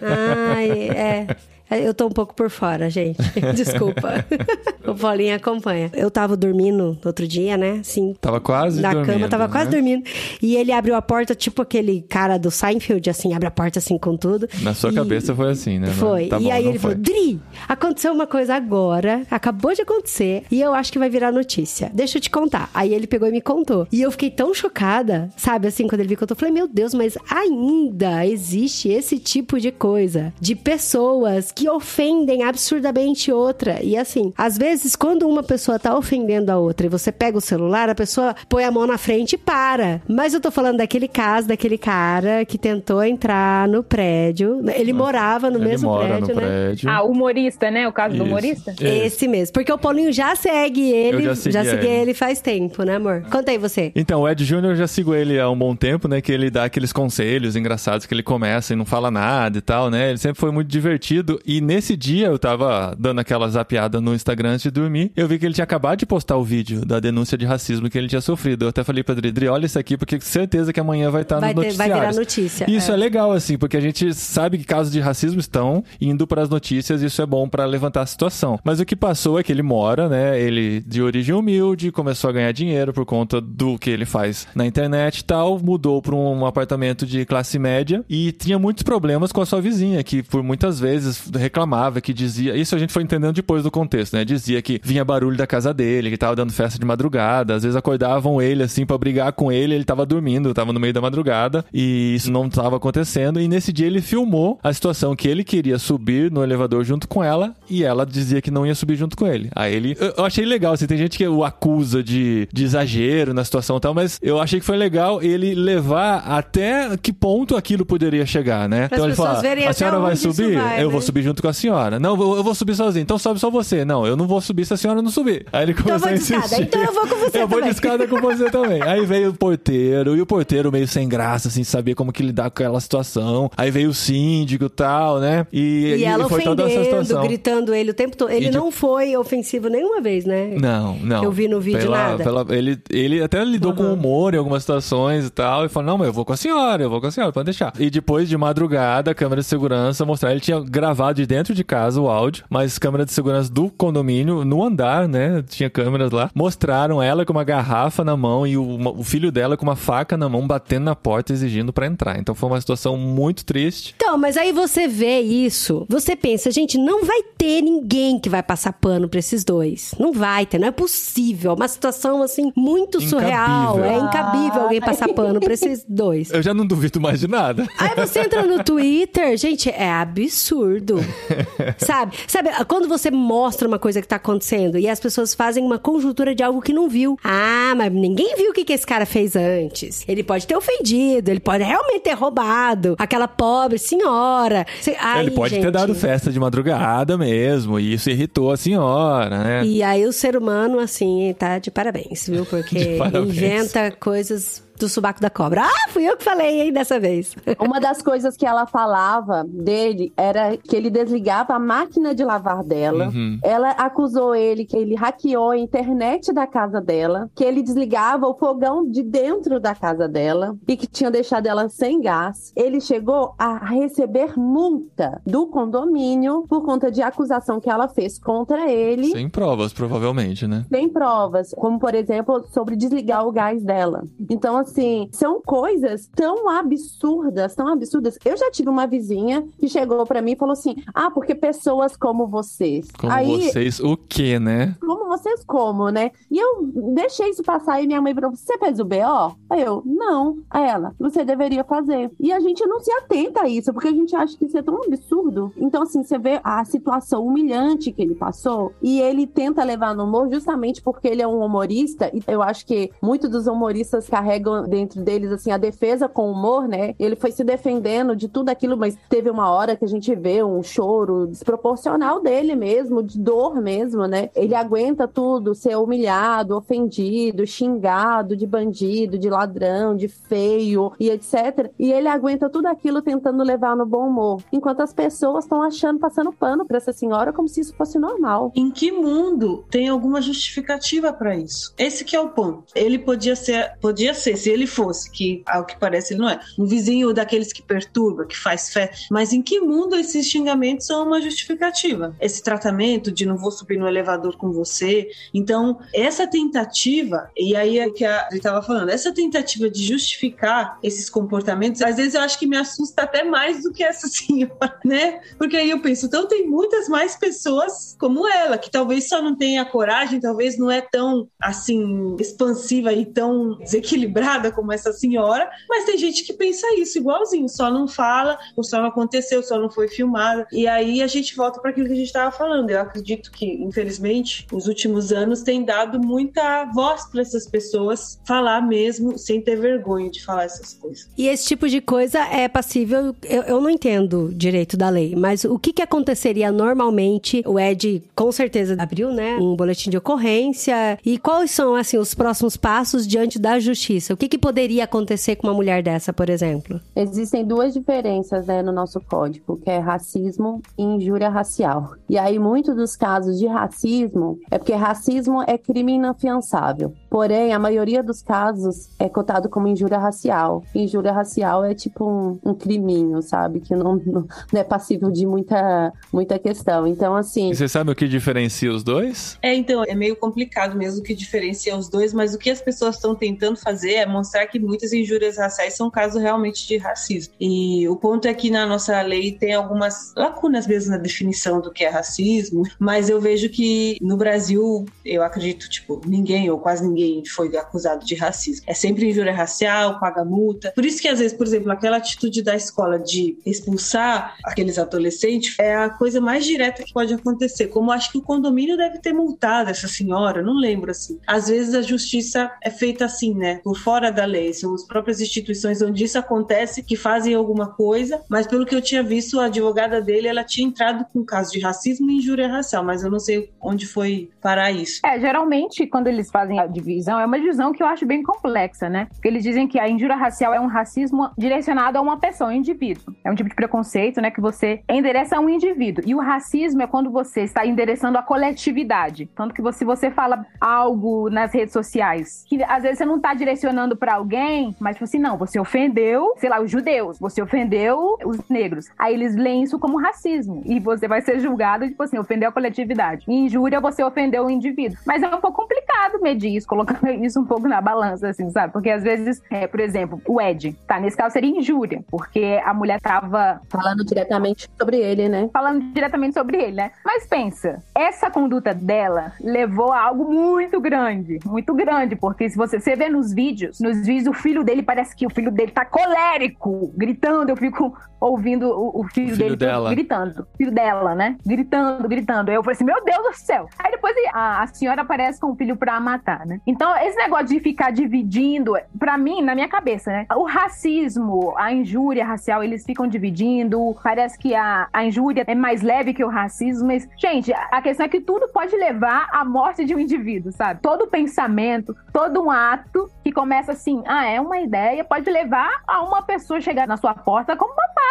Ai, é. Eu tô um pouco por fora, gente. Desculpa. o Paulinho acompanha. Eu tava dormindo outro dia, né? Sim. Tava quase na dormindo. Na cama, tava né? quase dormindo. E ele abriu a porta, tipo aquele cara do Seinfeld, assim, abre a porta assim com tudo. Na sua e... cabeça foi assim, né? Foi. Tá e bom, aí ele foi. falou: Dri, aconteceu uma coisa agora, acabou de acontecer, e eu acho que vai virar notícia. Deixa eu te contar. Aí ele pegou e me contou. E eu fiquei tão chocada, sabe, assim, quando ele me contou, eu falei: Meu Deus, mas ainda existe esse tipo de coisa de pessoas que ofendem absurdamente outra. E assim, às vezes, quando uma pessoa tá ofendendo a outra e você pega o celular, a pessoa põe a mão na frente e para. Mas eu tô falando daquele caso, daquele cara que tentou entrar no prédio. Ele morava no Ele mesmo mora prédio, no né? prédio. Ah, humorista, né? O caso do Isso. humorista? Isso. Esse mesmo. Porque o Paulinho já segue ele. Eu já segui segui ele. ele faz tempo, né, amor? Conta aí você. Então, o Ed Júnior eu já sigo ele há um bom tempo, né? Que ele dá aqueles conselhos engraçados que ele começa e não fala nada e tal, né? Ele sempre foi muito divertido. E nesse dia eu tava dando aquela zapeada no Instagram antes de dormir. Eu vi que ele tinha acabado de postar o vídeo da denúncia de racismo que ele tinha sofrido. Eu até falei pra Dri, olha isso aqui, porque certeza que amanhã vai estar Vai, no ter- vai noticiário. virar notícia. Isso é. é. legal, assim, porque a gente sabe que casos de racismo estão indo para as notícias e isso é bom para levantar a situação. Mas o que passou é que ele mora, né? Ele de origem humilde, começou a ganhar dinheiro por conta do que ele faz na internet e tal, mudou para um apartamento de classe média e tinha muitos problemas com a sua vizinha, que por muitas vezes reclamava, que dizia. Isso a gente foi entendendo depois do contexto, né? Dizia que vinha barulho da casa dele, que tava dando festa de madrugada, às vezes acordavam ele assim pra brigar com ele, ele tava dormindo, tava no meio da madrugada e isso não tava acontecendo. E nesse dia ele filmou a situação que ele queria subir no elevador junto com ela e ela dizia que não ia subir junto com ele. Aí ele. Eu, achei legal, assim, tem gente que o acusa de, de exagero na situação e tal, mas eu achei que foi legal ele levar até que ponto aquilo poderia chegar, né? Para as ele verem a senhora vai subir? vai, eu né? vou subir junto com a senhora. Não, eu vou- subir sozinho. Então sobe só você. Não, eu não vou subir se a senhora não subir. Aí ele Então começou vou a de escada. insistir. Então eu vou com você Eu vou de também. escada com você também. Aí veio o porteiro, e o porteiro meio sem graça, assim, sabia como que lidar com aquela situação. Aí veio o síndico e tal, né? E, E ela foi toda essa situação. gritando ele o tempo todo. Ele E de- não foi ofensivo nenhuma vez, né? Não, não. Eu vi no vídeo Pela- nada. pela- ele, ele até lidou com humor em algumas situações e tal. E falou: Não, mas eu vou com a senhora, eu vou com a senhora, pode deixar. E depois de madrugada, a câmera de segurança mostrar. Ele tinha gravado de dentro de casa o áudio, mas câmera de segurança do condomínio, no andar, né? Tinha câmeras lá. Mostraram ela com uma garrafa na mão e o, uma- o filho dela com uma faca na mão, batendo na porta, exigindo pra entrar. Então foi uma situação muito triste. Então, mas aí você vê isso, você pensa, gente, não vai ter ninguém que vai passar pano pra esses dois. Não vai ter, não é possível. É uma situação, assim, muito surreal. Incabível. É incabível alguém passar pano pra esses dois. Eu já não duvido mais de nada. Aí você entra no Twitter, gente, é absurdo. Sabe? Sabe, quando você mostra uma coisa que tá acontecendo e as pessoas fazem uma conjuntura de algo que não viu. Ah, mas ninguém viu o que, que esse cara fez antes. Ele pode ter ofendido, ele pode realmente ter roubado aquela pobre senhora. Ai, Ele pode ter gente. dado festa de madrugada mesmo, e isso irritou a senhora, né? E aí o ser humano, assim, tá de parabéns, viu? Porque parabéns. inventa coisas do subaco da cobra. Ah, fui eu que falei, hein, dessa vez. Uma das coisas que ela falava dele era que ele desligava a máquina de lavar dela. Uhum. Ela acusou ele que ele hackeou a internet da casa dela, que ele desligava o fogão de dentro da casa dela e que tinha deixado ela sem gás. Ele chegou a receber multa do condomínio por conta de acusação que ela fez contra ele. Sem provas, provavelmente, né? Tem provas, como por exemplo, sobre desligar o gás dela. Então, assim, são coisas tão absurdas, tão absurdas. Eu já tive uma vizinha que chegou pra mim e falou assim: Ah, porque pessoas como vocês. Como Aí, vocês, o quê, né? como vocês como, né? E eu deixei isso passar e minha mãe falou: Você fez o BO? Aí eu, não. Aí ela, você deveria fazer. E a gente não se atenta a isso, porque a gente acha que isso é tão absurdo. Então, assim, você vê a situação humilhante que ele passou e ele tenta levar no humor justamente porque ele é um humorista. E eu acho que muitos dos humoristas carregam dentro deles, assim, a defesa com humor, né? Ele foi se defendendo de tudo aquilo, mas teve uma hora que a gente vê um choro desproporcional dele mesmo, de dor mesmo, né? Ele aguenta tudo, ser humilhado, ofendido, xingado de bandido, de ladrão, de feio e etc. E ele aguenta tudo aquilo tentando levar no bom humor, enquanto as pessoas estão achando, passando pano para essa senhora como se isso fosse normal. Em que mundo tem alguma justificativa para isso? Esse que é o ponto. Ele podia ser, podia ser, se ele fosse, que ao que parece ele não é, um vizinho daqueles que perturba, que faz fé, mas em que mundo esses xingamentos são uma justificativa? Esse tratamento de não vou subir no elevador com você. Então, essa tentativa, e aí é que a gente estava falando, essa tentativa de justificar esses comportamentos, às vezes eu acho que me assusta até mais do que essa senhora, né? Porque aí eu penso, então tem muitas mais pessoas como ela, que talvez só não tenha coragem, talvez não é tão assim expansiva e tão desequilibrada como essa senhora, mas tem gente que pensa isso igualzinho, só não fala, ou só não aconteceu, só não foi filmada. E aí a gente volta para aquilo que a gente estava falando. Eu acredito que, infelizmente, os últimos anos têm dado muita voz para essas pessoas falar mesmo sem ter vergonha de falar essas coisas. E esse tipo de coisa é passível, eu, eu não entendo direito da lei, mas o que, que aconteceria normalmente? O Ed com certeza abriu, né, um boletim de ocorrência. E quais são, assim, os próximos passos diante da justiça? O que, que poderia acontecer com uma mulher dessa, por exemplo? Existem duas diferenças, né, no nosso código, que é racismo e injúria racial. E aí, muitos dos casos de racismo é porque racismo é crime inafiançável. Porém, a maioria dos casos é cotado como injúria racial. Injúria racial é tipo um, um criminho, sabe? Que não, não, é passível de muita, muita questão. Então, assim. E você sabe o que diferencia os dois? É, então, é meio complicado mesmo o que diferencia os dois, mas o que as pessoas estão tentando fazer é mostrar que muitas injúrias raciais são casos realmente de racismo. E o ponto é que na nossa lei tem algumas lacunas mesmo na definição do que é racismo, mas eu vejo que no Brasil, eu acredito, tipo, ninguém ou quase ninguém foi acusado de racismo. É sempre injúria racial, paga multa. Por isso que às vezes, por exemplo, aquela atitude da escola de expulsar aqueles adolescentes é a coisa mais direta que pode acontecer. Como acho que o condomínio deve ter multado essa senhora, não lembro assim. Às vezes a justiça é feita assim, né? Por fora da lei. São as próprias instituições onde isso acontece que fazem alguma coisa, mas pelo que eu tinha visto, a advogada dele, ela tinha entrado com caso de racismo e injúria racial, mas eu não sei onde foi parar isso. É, geralmente quando eles fazem a divisão é uma divisão que eu acho bem complexa, né? Porque eles dizem que a injúria racial é um racismo direcionado a uma pessoa, um indivíduo. É um tipo de preconceito, né, que você endereça a um indivíduo. E o racismo é quando você está endereçando a coletividade. Tanto que você, se você fala algo nas redes sociais, que às vezes você não está direcionando para alguém, mas tipo assim, não, você ofendeu, sei lá, os judeus, você ofendeu os negros. Aí eles leem isso como racismo. E você vai ser julgado, tipo assim, ofendeu a coletividade. E injúria, você ofendeu o indivíduo. Mas é um pouco complicado medir isso, colocar isso um pouco na balança, assim, sabe? Porque às vezes, é, por exemplo, o Ed, tá? Nesse caso seria injúria, porque a mulher tava. Falando diretamente sobre ele, né? Falando diretamente sobre ele, né? Mas pensa, essa conduta dela levou a algo muito grande, muito grande, porque se você, você vê nos vídeos, nos vídeos o filho dele parece que o filho dele tá colérico, gritando, eu fico ouvindo o, o filho, o filho dele dela. gritando. Filho dela, né? Gritando, gritando. Eu falei assim, meu Deus do céu. Aí depois a, a senhora aparece com o filho pra matar, né? Então, esse negócio de ficar dividindo, pra mim, na minha cabeça, né? O racismo, a injúria racial, eles ficam dividindo. Parece que a, a injúria é mais leve que o racismo. Mas, gente, a questão é que tudo pode levar à morte de um indivíduo, sabe? Todo pensamento, todo um ato que começa assim, ah, é uma ideia, pode levar a uma pessoa chegar na sua porta como papai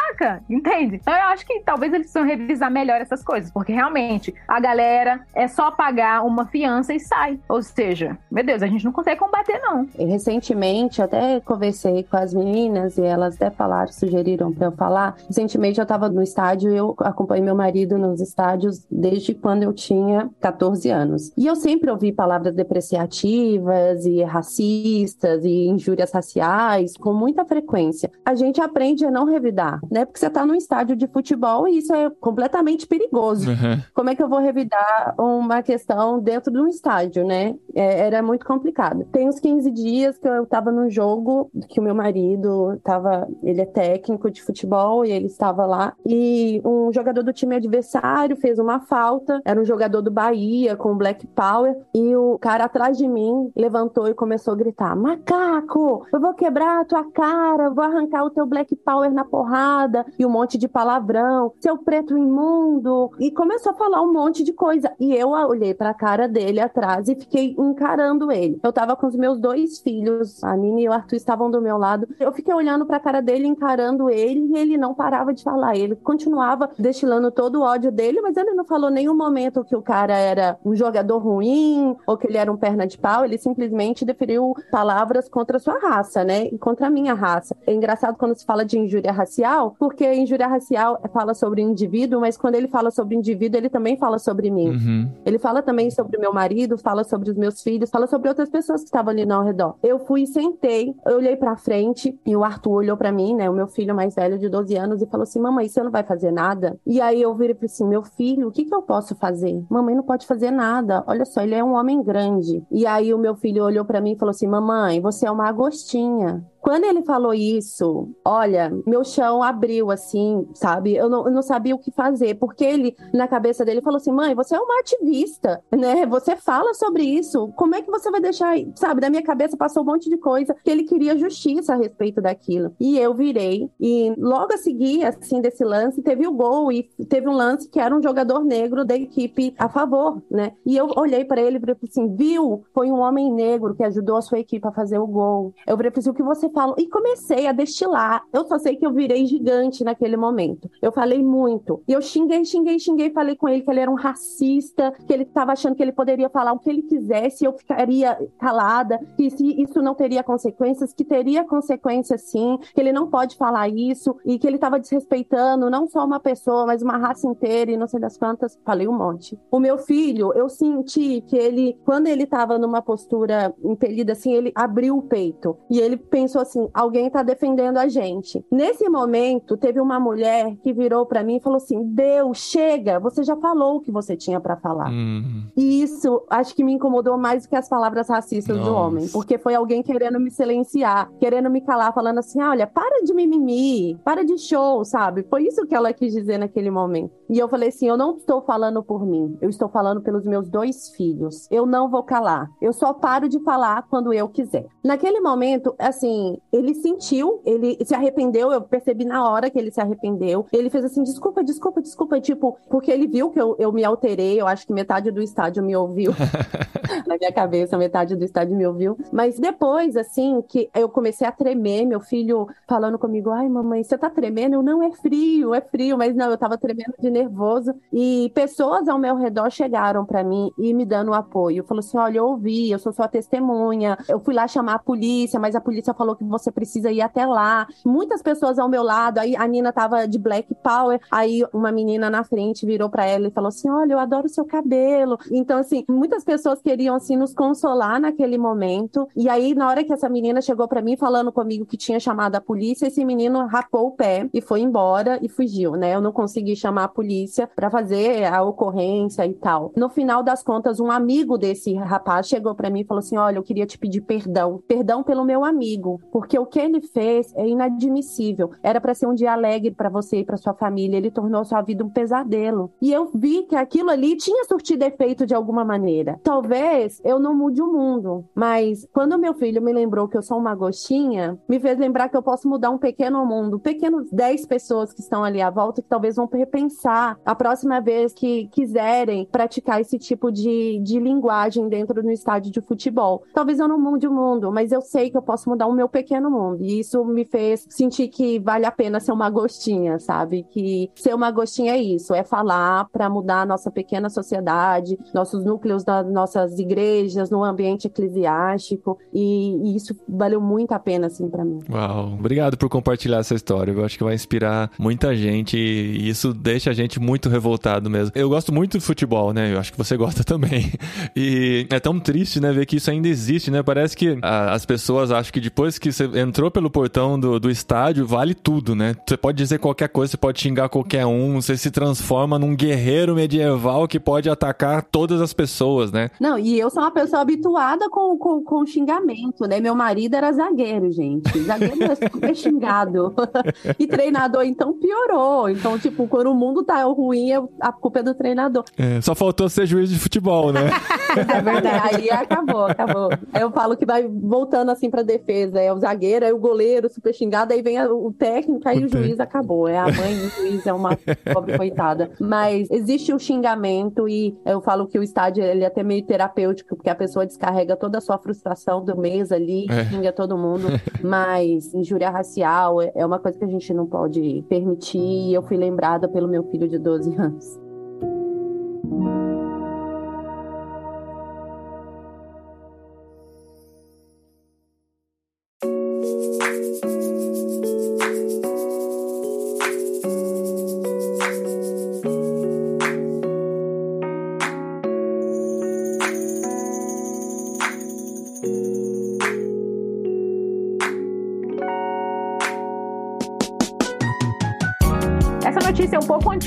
entende? Então eu acho que talvez eles precisam revisar melhor essas coisas, porque realmente a galera é só pagar uma fiança e sai. Ou seja, meu Deus, a gente não consegue combater, não. Recentemente, eu até conversei com as meninas e elas até falaram, sugeriram para eu falar. Recentemente eu tava no estádio e eu acompanhei meu marido nos estádios desde quando eu tinha 14 anos. E eu sempre ouvi palavras depreciativas e racismo racistas e injúrias raciais com muita frequência. A gente aprende a não revidar, né? Porque você está num estádio de futebol e isso é completamente perigoso. Uhum. Como é que eu vou revidar uma questão dentro de um estádio, né? É, era muito complicado. Tem uns 15 dias que eu estava num jogo que o meu marido estava, ele é técnico de futebol e ele estava lá e um jogador do time adversário fez uma falta, era um jogador do Bahia com Black Power e o cara atrás de mim levantou e começou a gritar: "Macaco, eu vou quebrar a tua cara, vou arrancar o teu Black Power na porrada" e um monte de palavrão, seu preto imundo e começou a falar um monte de coisa e eu olhei para a cara dele atrás e fiquei encarando ele. Eu tava com os meus dois filhos, a Nini e o Arthur estavam do meu lado. Eu fiquei olhando para a cara dele, encarando ele e ele não parava de falar. Ele continuava destilando todo o ódio dele, mas ele não falou nenhum momento que o cara era um jogador ruim ou que ele era um perna de pau. Ele simplesmente deferiu palavras contra a sua raça, né? E contra a minha raça. É engraçado quando se fala de injúria racial, porque injúria racial fala sobre o indivíduo, mas quando ele fala sobre o indivíduo, ele também fala sobre mim. Uhum. Ele fala também sobre o meu marido, fala sobre os meus filhos, fala sobre outras pessoas que estavam ali ao redor. Eu fui e sentei, eu olhei para frente e o Arthur olhou para mim, né, o meu filho mais velho de 12 anos e falou assim: "Mamãe, você não vai fazer nada?" E aí eu virei e falei assim: "Meu filho, o que que eu posso fazer?" "Mamãe não pode fazer nada. Olha só, ele é um homem grande." E aí o meu filho olhou para mim e falou assim: "Mamãe, você é uma agostinha." Quando ele falou isso, olha, meu chão abriu assim, sabe? Eu não, eu não, sabia o que fazer, porque ele, na cabeça dele, falou assim: mãe, você é uma ativista, né? Você fala sobre isso. Como é que você vai deixar, sabe? Da minha cabeça passou um monte de coisa que ele queria justiça a respeito daquilo. E eu virei, e logo a seguir, assim, desse lance, teve o gol, e teve um lance que era um jogador negro da equipe a favor, né? E eu olhei para ele e falei assim: viu? Foi um homem negro que ajudou a sua equipe a fazer o gol. Eu falei assim: o que você falo. E comecei a destilar. Eu só sei que eu virei gigante naquele momento. Eu falei muito. E eu xinguei, xinguei, xinguei. Falei com ele que ele era um racista, que ele estava achando que ele poderia falar o que ele quisesse eu ficaria calada, que se isso não teria consequências, que teria consequências sim, que ele não pode falar isso e que ele estava desrespeitando não só uma pessoa, mas uma raça inteira e não sei das quantas. Falei um monte. O meu filho, eu senti que ele, quando ele estava numa postura impelida assim, ele abriu o peito e ele pensou assim: alguém está defendendo a gente. Nesse momento, teve uma mulher que virou para mim e falou assim: Deus, chega, você já falou o que você tinha para falar. Uhum. E isso acho que me incomodou mais do que as palavras racistas Nossa. do homem, porque foi alguém querendo me silenciar, querendo me calar, falando assim: olha, para de mimimi, para de show, sabe? Foi isso que ela quis dizer naquele momento. E eu falei assim: eu não estou falando por mim, eu estou falando pelos meus dois filhos. Eu não vou calar. Eu só paro de falar quando eu quiser. Naquele momento, assim, ele sentiu, ele se arrependeu, eu percebi na hora que ele se arrependeu. Ele fez assim: desculpa, desculpa, desculpa. Tipo, porque ele viu que eu, eu me alterei, eu acho que metade do estádio me ouviu. na minha cabeça, metade do estádio me ouviu. Mas depois, assim, que eu comecei a tremer, meu filho falando comigo: ai, mamãe, você tá tremendo? Eu, não, é frio, é frio. Mas não, eu tava tremendo de nervoso. E pessoas ao meu redor chegaram para mim e me dando apoio. Falou assim: olha, eu ouvi, eu sou sua testemunha. Eu fui lá chamar a polícia, mas a polícia falou que você precisa ir até lá. Muitas pessoas ao meu lado, aí a Nina tava de Black Power, aí uma menina na frente virou para ela e falou assim: Olha, eu adoro seu cabelo. Então, assim, muitas pessoas queriam, assim, nos consolar naquele momento. E aí, na hora que essa menina chegou para mim falando comigo que tinha chamado a polícia, esse menino rapou o pé e foi embora e fugiu, né? Eu não consegui chamar a polícia para fazer a ocorrência e tal. No final das contas, um amigo desse rapaz chegou para mim e falou assim: Olha, eu queria te pedir perdão. Perdão pelo meu amigo, porque o que ele fez é inadmissível. Era para ser um dia alegre para você e para sua família. Ele tornou sua vida um pesadelo. E eu vi que aquilo ali tinha surtido efeito de alguma maneira. Talvez eu não mude o mundo, mas quando meu filho me lembrou que eu sou uma gostinha, me fez lembrar que eu posso mudar um pequeno mundo, pequenos 10 pessoas que estão ali à volta que talvez vão repensar a próxima vez que quiserem praticar esse tipo de, de linguagem dentro do estádio de futebol. Talvez eu não mude o mundo, mas eu sei que eu posso mudar o meu pequeno mundo. E isso me fez sentir que vale a pena ser uma gostinha, sabe? Que ser uma gostinha é isso, é falar para mudar a nossa pequena sociedade, nossos núcleos das nossas igrejas, no ambiente eclesiástico, e, e isso valeu muito a pena, assim, para mim. Uau, obrigado por compartilhar essa história. Eu acho que vai inspirar muita gente e isso deixa a gente muito revoltado mesmo. Eu gosto muito de futebol, né? Eu acho que você gosta também. E é tão triste, né, ver que isso ainda existe, né? Parece que a, as pessoas acham que depois que você entrou pelo portão do, do estádio, vale tudo, né? Você pode dizer qualquer coisa, você pode xingar qualquer um, você se transforma num guerreiro medieval que pode atacar todas as pessoas, né? Não, e eu sou uma pessoa habituada com, com, com xingamento, né? Meu marido era zagueiro, gente. Zagueiro é super xingado. e treinador, então, piorou. Então, tipo, quando o mundo tá ruim, a culpa é do treinador. É, só faltou ser juiz de futebol, né? é verdade. Aí acabou, acabou. Eu falo que vai voltando assim pra defesa. É o zagueiro, aí o goleiro super xingado, aí vem o técnico, aí o, o juiz acabou. É a mãe do juiz, é uma pobre coitada. Mas existe o xingamento e eu falo que o estádio ele é até meio terapêutico, porque a pessoa descarrega toda a sua frustração do mês ali, é. xinga todo mundo. Mas injúria racial é, é uma coisa que a gente não pode permitir. E eu fui lembrada pelo meu filho de 12 anos. Thank you.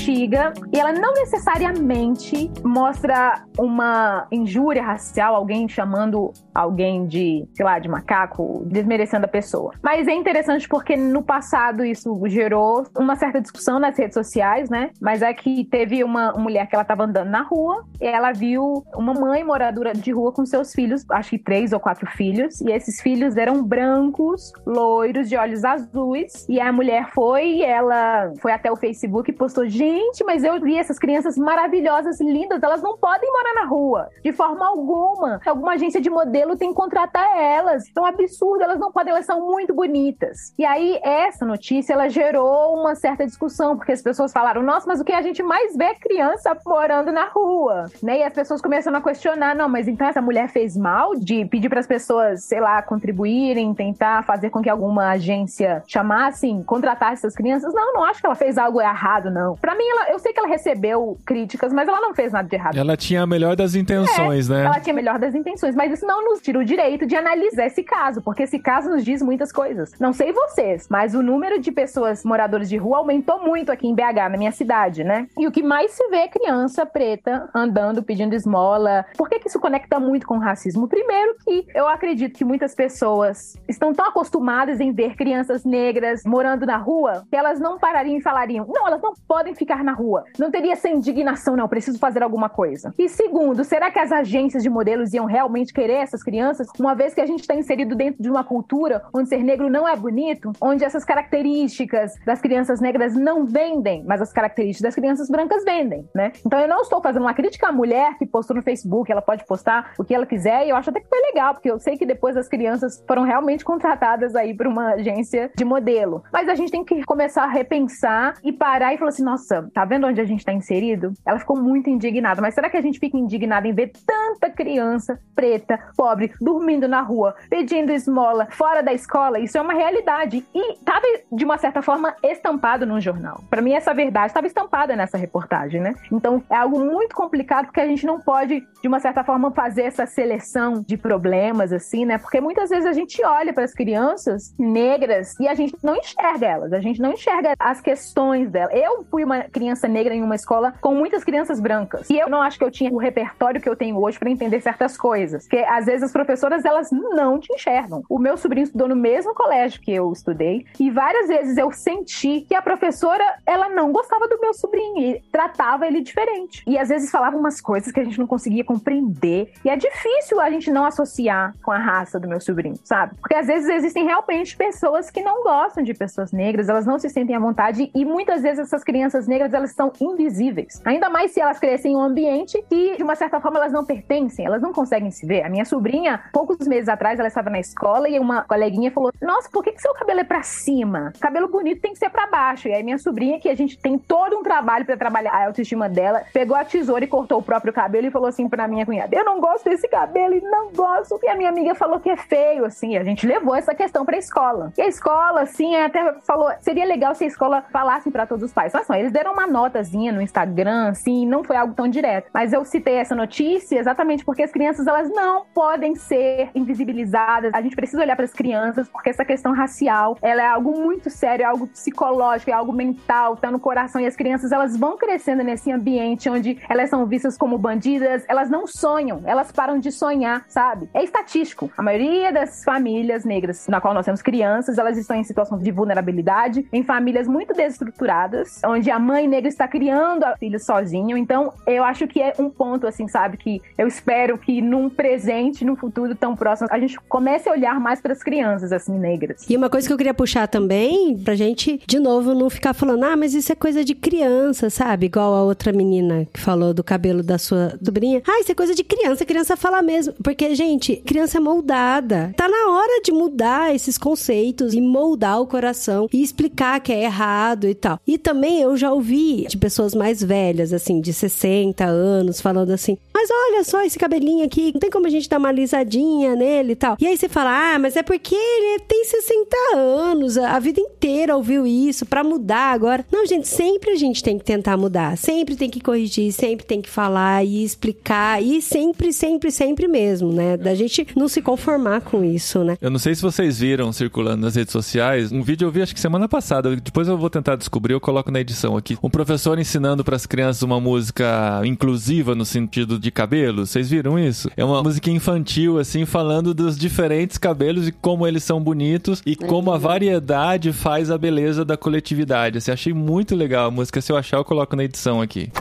Antiga e ela não necessariamente mostra uma injúria racial, alguém chamando alguém de, sei lá, de macaco, desmerecendo a pessoa. Mas é interessante porque no passado isso gerou uma certa discussão nas redes sociais, né? Mas é que teve uma mulher que ela estava andando na rua e ela viu uma mãe moradora de rua com seus filhos, acho que três ou quatro filhos, e esses filhos eram brancos, loiros, de olhos azuis, e a mulher foi e ela foi até o Facebook e postou: gente, mas eu vi essas crianças maravilhosas, lindas, elas não podem morar na rua, de forma alguma. Alguma agência de modelo tem que contratar elas. Então, absurdo, elas não podem, elas são muito bonitas. E aí, essa notícia, ela gerou uma certa discussão, porque as pessoas falaram, nossa, mas o que a gente mais vê é criança morando na rua, né? E as pessoas começaram a questionar, não, mas então essa mulher fez mal de pedir para as pessoas, sei lá, contribuírem, tentar fazer com que alguma agência chamasse, contratasse essas crianças? Não, não acho que ela fez algo errado, não. Para mim, ela, eu sei que ela recebeu críticas, mas ela não fez nada de errado. Ela tinha a melhor das intenções, é, né? Ela tinha a melhor das intenções, mas isso não nos tira o direito de analisar esse caso, porque esse caso nos diz muitas coisas. Não sei vocês, mas o número de pessoas moradoras de rua aumentou muito aqui em BH, na minha cidade, né? E o que mais se vê é criança preta andando, pedindo esmola. Por que, que isso conecta muito com o racismo? Primeiro que eu acredito que muitas pessoas estão tão acostumadas em ver crianças negras morando na rua que elas não parariam e falariam: não, elas não podem ficar na rua. Não teria essa indignação, não, preciso fazer alguma coisa. E segundo, será que as agências de modelos iam realmente querer essas crianças, uma vez que a gente está inserido dentro de uma cultura onde ser negro não é bonito, onde essas características das crianças negras não vendem, mas as características das crianças brancas vendem, né? Então eu não estou fazendo uma crítica à mulher que postou no Facebook, ela pode postar o que ela quiser, e eu acho até que foi legal, porque eu sei que depois as crianças foram realmente contratadas aí por uma agência de modelo. Mas a gente tem que começar a repensar e parar e falar assim: nossa, tá vendo onde a gente está inserido? Ela ficou muito indignada, mas será que a gente fica indignada em ver tanta criança preta, pobre, dormindo na rua, pedindo esmola fora da escola? Isso é uma realidade. E estava, de uma certa forma, estampado num jornal. Para mim, essa verdade estava estampada nessa reportagem, né? Então, é algo muito complicado porque a gente não pode, de uma certa forma, fazer essa seleção de problemas, assim, né? Porque muitas vezes a gente olha para as crianças negras e a gente não enxerga elas, a gente não enxerga as questões delas. Eu fui uma criança negra em uma escola com muitas crianças brancas. E eu não acho que eu tinha o repertório que eu tenho hoje para entender certas coisas. Porque às vezes as professoras elas não te enxergam. O meu sobrinho estudou no mesmo colégio que eu estudei e várias vezes eu senti que a professora ela não gostava do meu sobrinho e tratava ele diferente. E às vezes falava umas coisas que a gente não conseguia compreender. E é difícil a gente não associar com a raça do meu sobrinho, sabe? Porque às vezes existem realmente pessoas que não gostam de pessoas negras, elas não se sentem à vontade e muitas vezes essas crianças negras elas são invisíveis. Ainda mais se elas crescem em um ambiente que de uma certa forma elas não pertencem elas não conseguem se ver. A minha sobrinha, poucos meses atrás, ela estava na escola e uma coleguinha falou: Nossa, por que, que seu cabelo é pra cima? Cabelo bonito tem que ser pra baixo. E aí minha sobrinha, que a gente tem todo um trabalho para trabalhar a autoestima dela, pegou a tesoura e cortou o próprio cabelo e falou assim pra minha cunhada: Eu não gosto desse cabelo e não gosto. E a minha amiga falou que é feio, assim. A gente levou essa questão pra escola. E a escola, assim, até falou: seria legal se a escola falasse para todos os pais. Mas não, eles deram uma notazinha no Instagram, assim, não foi algo tão direto. Mas eu citei essa notícia exatamente porque as crianças, elas não podem ser invisibilizadas. A gente precisa olhar para as crianças, porque essa questão racial, ela é algo muito sério, é algo psicológico, é algo mental, tá no coração. E as crianças, elas vão crescendo nesse ambiente onde elas são vistas como bandidas, elas não sonham, elas param de sonhar, sabe? É estatístico. A maioria das famílias negras na qual nós temos crianças, elas estão em situação de vulnerabilidade, em famílias muito desestruturadas, onde a mãe negra está criando a filha sozinho. Então, eu acho que é um ponto, assim, sabe, que eu espero que num presente, num futuro tão próximo, a gente comece a olhar mais para as crianças, assim, negras. E uma coisa que eu queria puxar também, pra gente, de novo, não ficar falando, ah, mas isso é coisa de criança, sabe? Igual a outra menina que falou do cabelo da sua sobrinha. Ah, isso é coisa de criança, criança fala mesmo. Porque, gente, criança é moldada. Tá na hora de mudar esses conceitos e moldar o coração e explicar que é errado e tal. E também eu já ouvi de pessoas mais velhas, assim, de 60 anos, falando assim: mas olha só esse cabelinho aqui, não tem como a gente dar uma alisadinha nele e tal. E aí você fala: ah, mas é porque ele tem 60 anos, a vida inteira ouviu isso para mudar agora. Não, gente, sempre a gente tem que tentar mudar, sempre tem que corrigir, sempre tem que falar e explicar e sempre, sempre, sempre mesmo, né? Da gente não se conformar com isso, né? Eu não sei se vocês viram circulando nas redes sociais, um vídeo eu vi acho que semana passada, depois eu vou tentar descobrir, eu coloco na edição aqui. Um professor ensinando para as crianças uma música inclusiva no sentido de cabelo. Vocês viram isso? É uma música infantil assim falando dos diferentes cabelos e como eles são bonitos e como a variedade faz a beleza da coletividade. Assim, achei muito legal a música. Se eu achar, eu coloco na edição aqui.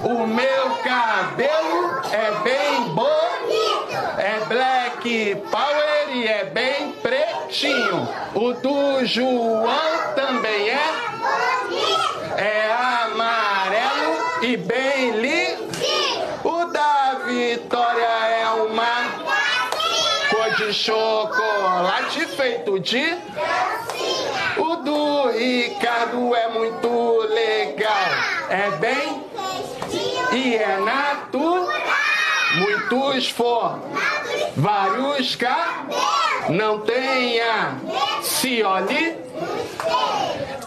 O meu cabelo é bem bonito, é black power e é bem pretinho. O do João também é é e bem lindo. O da Vitória é uma cor de chocolate feito de. O do Ricardo é muito legal. É bem e é natural. Muitos for, vários cá, não tenha, se olhe,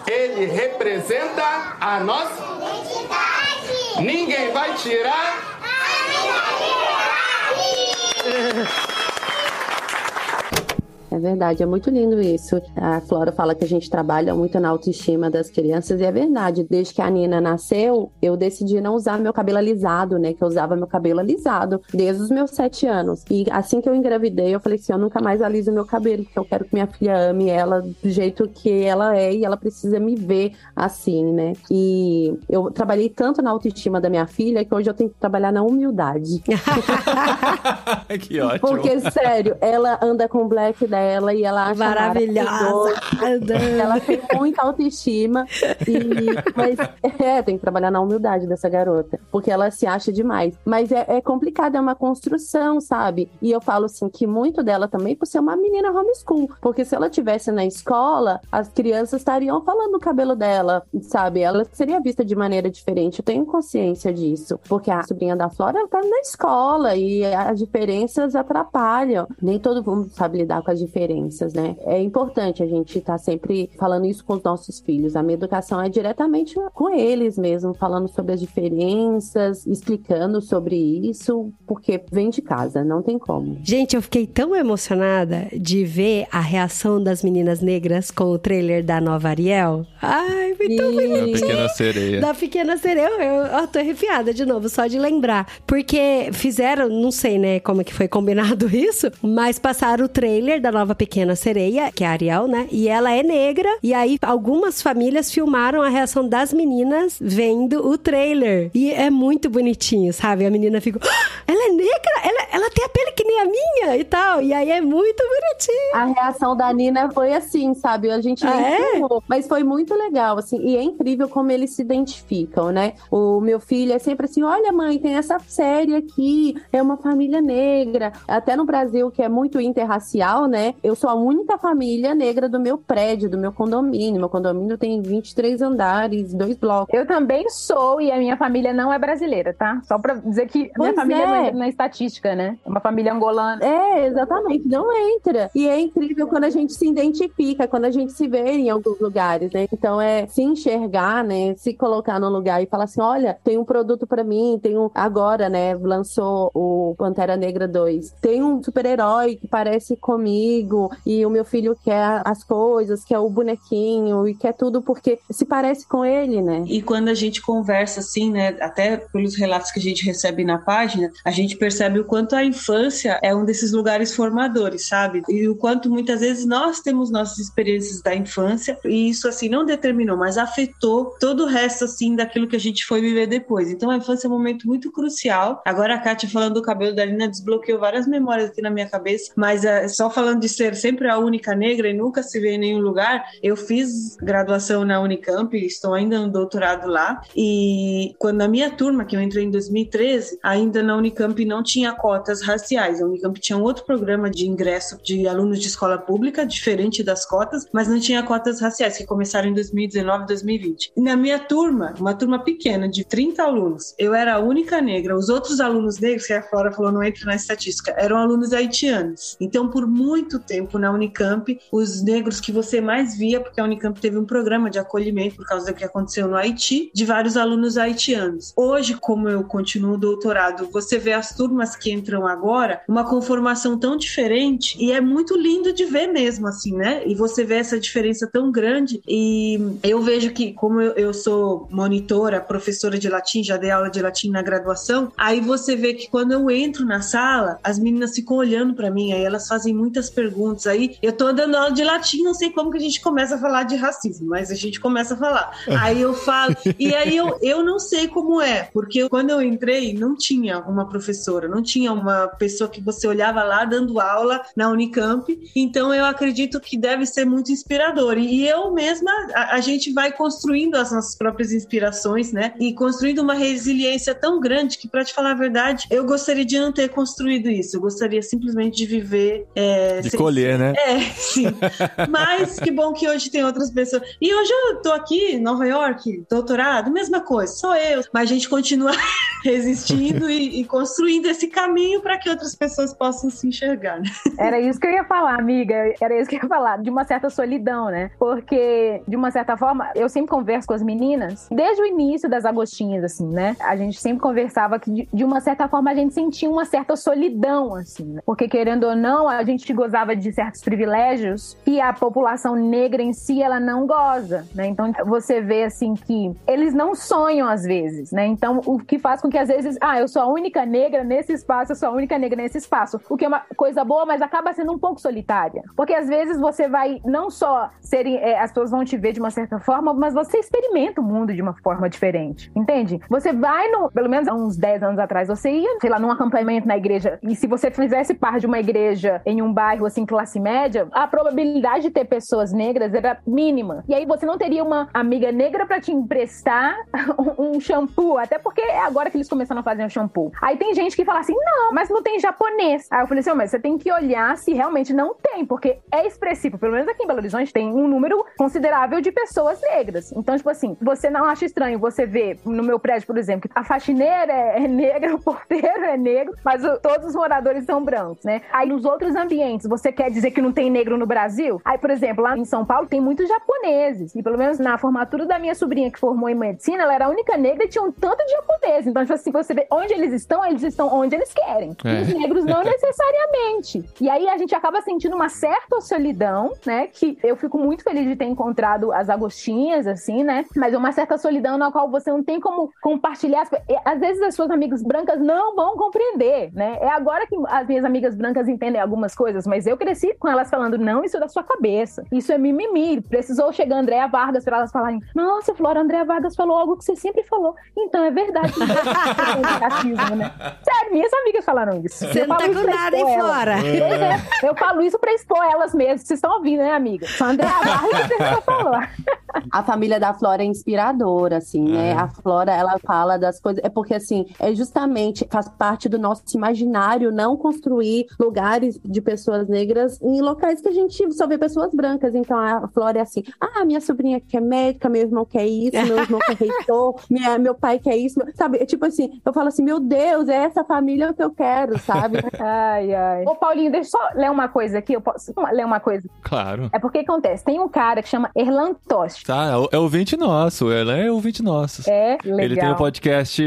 ele representa a nossa Ninguém vai tirar. É verdade, é muito lindo isso. A Flora fala que a gente trabalha muito na autoestima das crianças e é verdade. Desde que a Nina nasceu, eu decidi não usar meu cabelo alisado, né? Que eu usava meu cabelo alisado desde os meus sete anos. E assim que eu engravidei, eu falei assim: eu nunca mais aliso meu cabelo, porque eu quero que minha filha ame ela do jeito que ela é e ela precisa me ver assim, né? E eu trabalhei tanto na autoestima da minha filha que hoje eu tenho que trabalhar na humildade. que ótimo. Porque, sério, ela anda com black dela ela e ela acha maravilhosa. Ela tem muita autoestima. E, mas é, tem que trabalhar na humildade dessa garota, porque ela se acha demais. Mas é, é complicado, é uma construção, sabe? E eu falo assim que muito dela também por ser uma menina homeschool, porque se ela tivesse na escola, as crianças estariam falando do cabelo dela, sabe? Ela seria vista de maneira diferente. Eu tenho consciência disso, porque a sobrinha da Flora ela tá na escola e as diferenças atrapalham. Nem todo mundo sabe lidar com as diferenças diferenças, né? É importante a gente estar tá sempre falando isso com os nossos filhos. A minha educação é diretamente com eles mesmo, falando sobre as diferenças, explicando sobre isso, porque vem de casa, não tem como. Gente, eu fiquei tão emocionada de ver a reação das meninas negras com o trailer da nova Ariel. Ai, foi tão bonitinho. Da Pequena Sereia. Da Pequena Sereia. Eu, eu, eu tô arrepiada de novo, só de lembrar. Porque fizeram, não sei, né, como é que foi combinado isso, mas passaram o trailer da nova Pequena Sereia, que é a Ariel, né? E ela é negra. E aí, algumas famílias filmaram a reação das meninas vendo o trailer. E é muito bonitinho, sabe? A menina fica. Ah, ela é negra? Ela, tem a pele que nem a minha e tal. E aí é muito bonitinho. A reação da Nina foi assim, sabe? A gente ah, é? mas foi muito legal, assim. E é incrível como eles se identificam, né? O meu filho é sempre assim: olha, mãe, tem essa série aqui, é uma família negra. Até no Brasil, que é muito interracial, né? Eu sou a única família negra do meu prédio, do meu condomínio. Meu condomínio tem 23 andares, dois blocos. Eu também sou, e a minha família não é brasileira, tá? Só pra dizer que pois minha família é. não entra na estatística, né? É uma família angolana. É, exatamente, não entra. E é incrível quando a gente se identifica, quando a gente se vê em alguns lugares, né? Então é se enxergar, né? Se colocar no lugar e falar assim: olha, tem um produto para mim, tem um. Agora, né? Lançou o Pantera Negra 2. Tem um super-herói que parece comigo e o meu filho quer as coisas, quer o bonequinho e quer tudo porque se parece com ele, né? E quando a gente conversa assim, né? Até pelos relatos que a gente recebe na página, a gente percebe o quanto a infância é um desses lugares formadores, sabe? E o quanto muitas vezes nós temos nossas experiências da infância e isso assim não determinou, mas afetou todo o resto assim daquilo que a gente foi viver depois. Então a infância é um momento muito crucial. Agora a Kátia falando do cabelo da Lina desbloqueou várias memórias aqui na minha cabeça, mas é, só falando de ser sempre a única negra e nunca se vê em nenhum lugar, eu fiz graduação na Unicamp, estou ainda no doutorado lá e quando a minha turma, que eu entrei em 2013, ainda na Unicamp não tinha cotas raciais. A Unicamp tinha um outro programa de ingresso de alunos de escola pública, diferente das cotas, mas não tinha cotas raciais, que começaram em 2019 e 2020. E na minha turma, uma turma pequena, de 30 alunos, eu era a única negra. Os outros alunos negros, que a Flora falou, não entra na estatística, eram alunos haitianos. Então, por muito tempo na Unicamp, os negros que você mais via, porque a Unicamp teve um programa de acolhimento por causa do que aconteceu no Haiti, de vários alunos haitianos. Hoje, como eu continuo o doutorado, você vê as turmas que entram agora, uma conformação tão diferente e é muito lindo de ver mesmo, assim, né? E você vê essa diferença tão grande e eu vejo que, como eu, eu sou monitora, professora de latim, já dei aula de latim na graduação, aí você vê que quando eu entro na sala, as meninas ficam olhando para mim, aí elas fazem muitas perguntas, aí eu tô dando aula de latim, não sei como que a gente começa a falar de racismo, mas a gente começa a falar. Aí eu falo, e aí eu, eu não sei como é, porque quando eu entrei, não tinha uma professora, não tinha uma pessoa que você olhava lá dando aula na Unicamp, então eu acredito que deve ser muito inspirador. E eu mesma, a, a gente vai construindo as nossas próprias inspirações, né? E construindo uma resiliência tão grande que, para te falar a verdade, eu gostaria de não ter construído isso. Eu gostaria simplesmente de viver. É, de colher, né? É, sim. Mas que bom que hoje tem outras pessoas. E hoje eu tô aqui em Nova York, doutorado, mesma coisa, sou eu. Mas a gente continua resistindo e, e, construindo esse caminho para que outras pessoas possam se enxergar. Né? Era isso que eu ia falar, amiga. Era isso que eu ia falar, de uma certa solidão, né? Porque, de uma certa forma, eu sempre converso com as meninas, desde o início das Agostinhas, assim, né? A gente sempre conversava que, de, uma certa forma, a gente sentia uma certa solidão, assim, né? Porque, querendo ou não, a gente gozava de certos privilégios que a população negra em si, ela não goza, né? Então, você vê, assim, que eles não sonham às vezes, né? Então, o que faz com que, às vezes, ah, eu sou a única negra nesse espaço, sou a única negra nesse espaço. O que é uma coisa boa, mas acaba sendo um pouco solitária. Porque, às vezes, você vai não só serem, é, as pessoas vão te ver de uma certa forma, mas você experimenta o mundo de uma forma diferente, entende? Você vai no, pelo menos há uns 10 anos atrás, você ia, sei lá, num acampamento na igreja, e se você fizesse parte de uma igreja em um bairro, assim, classe média, a probabilidade de ter pessoas negras era mínima. E aí você não teria uma amiga negra para te emprestar um shampoo, até porque é agora que eles começaram a fazer um shampoo. Aí tem gente que fala assim, não, mas não tem japonês. Aí eu falei assim, oh, mas você tem que olhar se realmente não tem, porque é expressivo. Pelo menos aqui em Belo Horizonte tem um número considerável de pessoas negras. Então, tipo assim, você não acha estranho você ver no meu prédio, por exemplo, que a faxineira é, é negra, o porteiro é negro, mas o, todos os moradores são brancos, né? Aí nos outros ambientes, você quer dizer que não tem negro no Brasil? Aí, por exemplo, lá em São Paulo tem muitos japoneses. E pelo menos na formatura da minha sobrinha que formou em medicina, ela era a única negra e tinha um tanto de japonês. Então, tipo assim, você vê onde eles estão, eles estão onde eles querem. É. E os negros não necessariamente. E aí a gente acaba sentindo uma certa solidão, né? Que eu fico muito feliz de ter encontrado as agostinhas, assim, né? Mas é uma certa solidão na qual você não tem como compartilhar. Às vezes as suas amigas brancas não vão compreender, né? É agora que as minhas amigas brancas entendem algumas coisas, mas eu cresci com elas falando, não, isso é da sua cabeça. Isso é mimimi. Precisou chegar a Andréa Vargas para elas falarem, nossa, Flora, Andréa Vargas falou algo que você sempre falou. Então, é verdade. racismo, né? Sério, minhas amigas falaram isso. Você não tá com nada aí fora. É, eu falo isso pra expor elas mesmas. Vocês estão ouvindo, né, amiga? Sandra Vargas que falou. A família da Flora é inspiradora, assim, né? A Flora, ela fala das coisas. É porque, assim, é justamente faz parte do nosso imaginário não construir lugares de pessoas negras em locais que a gente só vê pessoas brancas. Então a Flora é assim: ah, minha sobrinha quer médica, meu irmão quer isso, meu irmão quer reitor, minha, meu pai quer isso. Sabe? É tipo assim, eu falo assim: meu Deus, é essa família que eu quero, sabe? ai, ai. Ô, Paulinho, deixa eu só ler uma coisa aqui. Eu posso ler uma coisa? Claro. É porque acontece: tem um cara que chama Erlan Tost. Tá, é, é ouvinte nosso. Erlan é ouvinte nosso. É, legal. Ele tem o um podcast